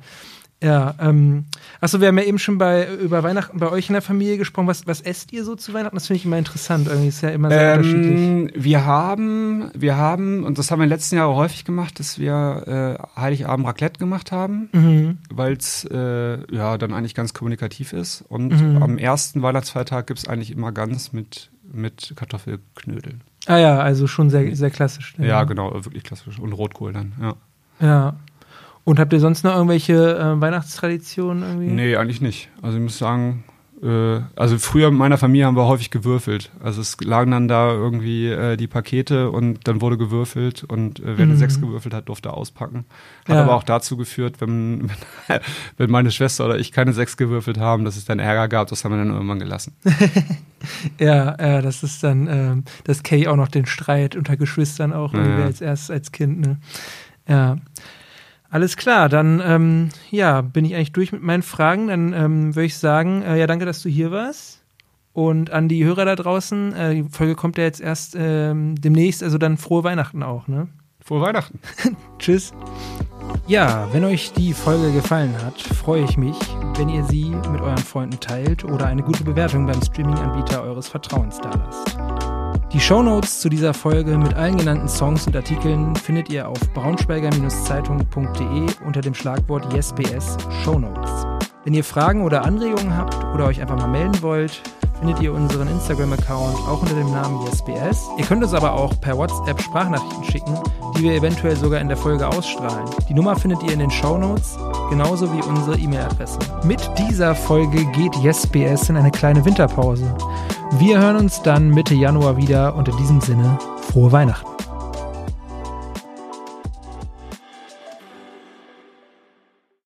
S2: Ja, ähm, achso, wir haben ja eben schon bei, über Weihnachten bei euch in der Familie gesprochen. Was, was esst ihr so zu Weihnachten? Das finde ich immer interessant. Irgendwie ist ja immer sehr unterschiedlich.
S1: Ähm, wir haben, wir haben, und das haben wir in den letzten Jahren häufig gemacht, dass wir äh, Heiligabend Raclette gemacht haben,
S2: Mhm.
S1: weil es äh, ja dann eigentlich ganz kommunikativ ist. Und
S2: Mhm.
S1: am ersten Weihnachtsfeiertag gibt's eigentlich immer Gans mit, mit Kartoffelknödeln.
S2: Ah ja, also schon sehr, sehr klassisch.
S1: Ja, genau, wirklich klassisch. Und Rotkohl dann, ja.
S2: Ja. Und habt ihr sonst noch irgendwelche äh, Weihnachtstraditionen irgendwie?
S1: Nee, eigentlich nicht. Also ich muss sagen, äh, also früher in meiner Familie haben wir häufig gewürfelt. Also es lagen dann da irgendwie äh, die Pakete und dann wurde gewürfelt und äh, wer eine
S2: Mhm.
S1: Sechs gewürfelt hat, durfte auspacken. Hat
S2: Ja.
S1: aber auch dazu geführt, wenn, wenn, wenn meine Schwester oder ich keine Sechs gewürfelt haben, dass es dann Ärger gab, das haben wir dann irgendwann gelassen.
S2: Ja, ja, das ist dann, ähm, das kenne ich auch noch den Streit unter Geschwistern auch,
S1: Ja,
S2: irgendwie
S1: ja.
S2: als erst als Kind, ne? Ja. Alles klar, dann ähm, ja, bin ich eigentlich durch mit meinen Fragen. Dann ähm, würde ich sagen, äh, ja, danke, dass du hier warst. Und an die Hörer da draußen, äh, die Folge kommt ja jetzt erst ähm, demnächst, also dann frohe Weihnachten auch, ne?
S1: Frohe Weihnachten.
S2: Tschüss. Ja, wenn euch die Folge gefallen hat, freue ich mich, wenn ihr sie mit euren Freunden teilt oder eine gute Bewertung beim Streaming-Anbieter eures Vertrauens dalasst. Die Shownotes zu dieser Folge mit allen genannten Songs und Artikeln findet ihr auf braunschweiger-zeitung.de unter dem Schlagwort YesBS Shownotes. Wenn ihr Fragen oder Anregungen habt oder euch einfach mal melden wollt, findet ihr unseren Instagram-Account auch unter dem Namen YesBS. Ihr könnt uns aber auch per WhatsApp Sprachnachrichten schicken, die wir eventuell sogar in der Folge ausstrahlen. Die Nummer findet ihr in den Shownotes, genauso wie unsere E-Mail-Adresse. Mit dieser Folge geht YesBS in eine kleine Winterpause. Wir hören uns dann Mitte Januar wieder und in diesem Sinne frohe Weihnachten.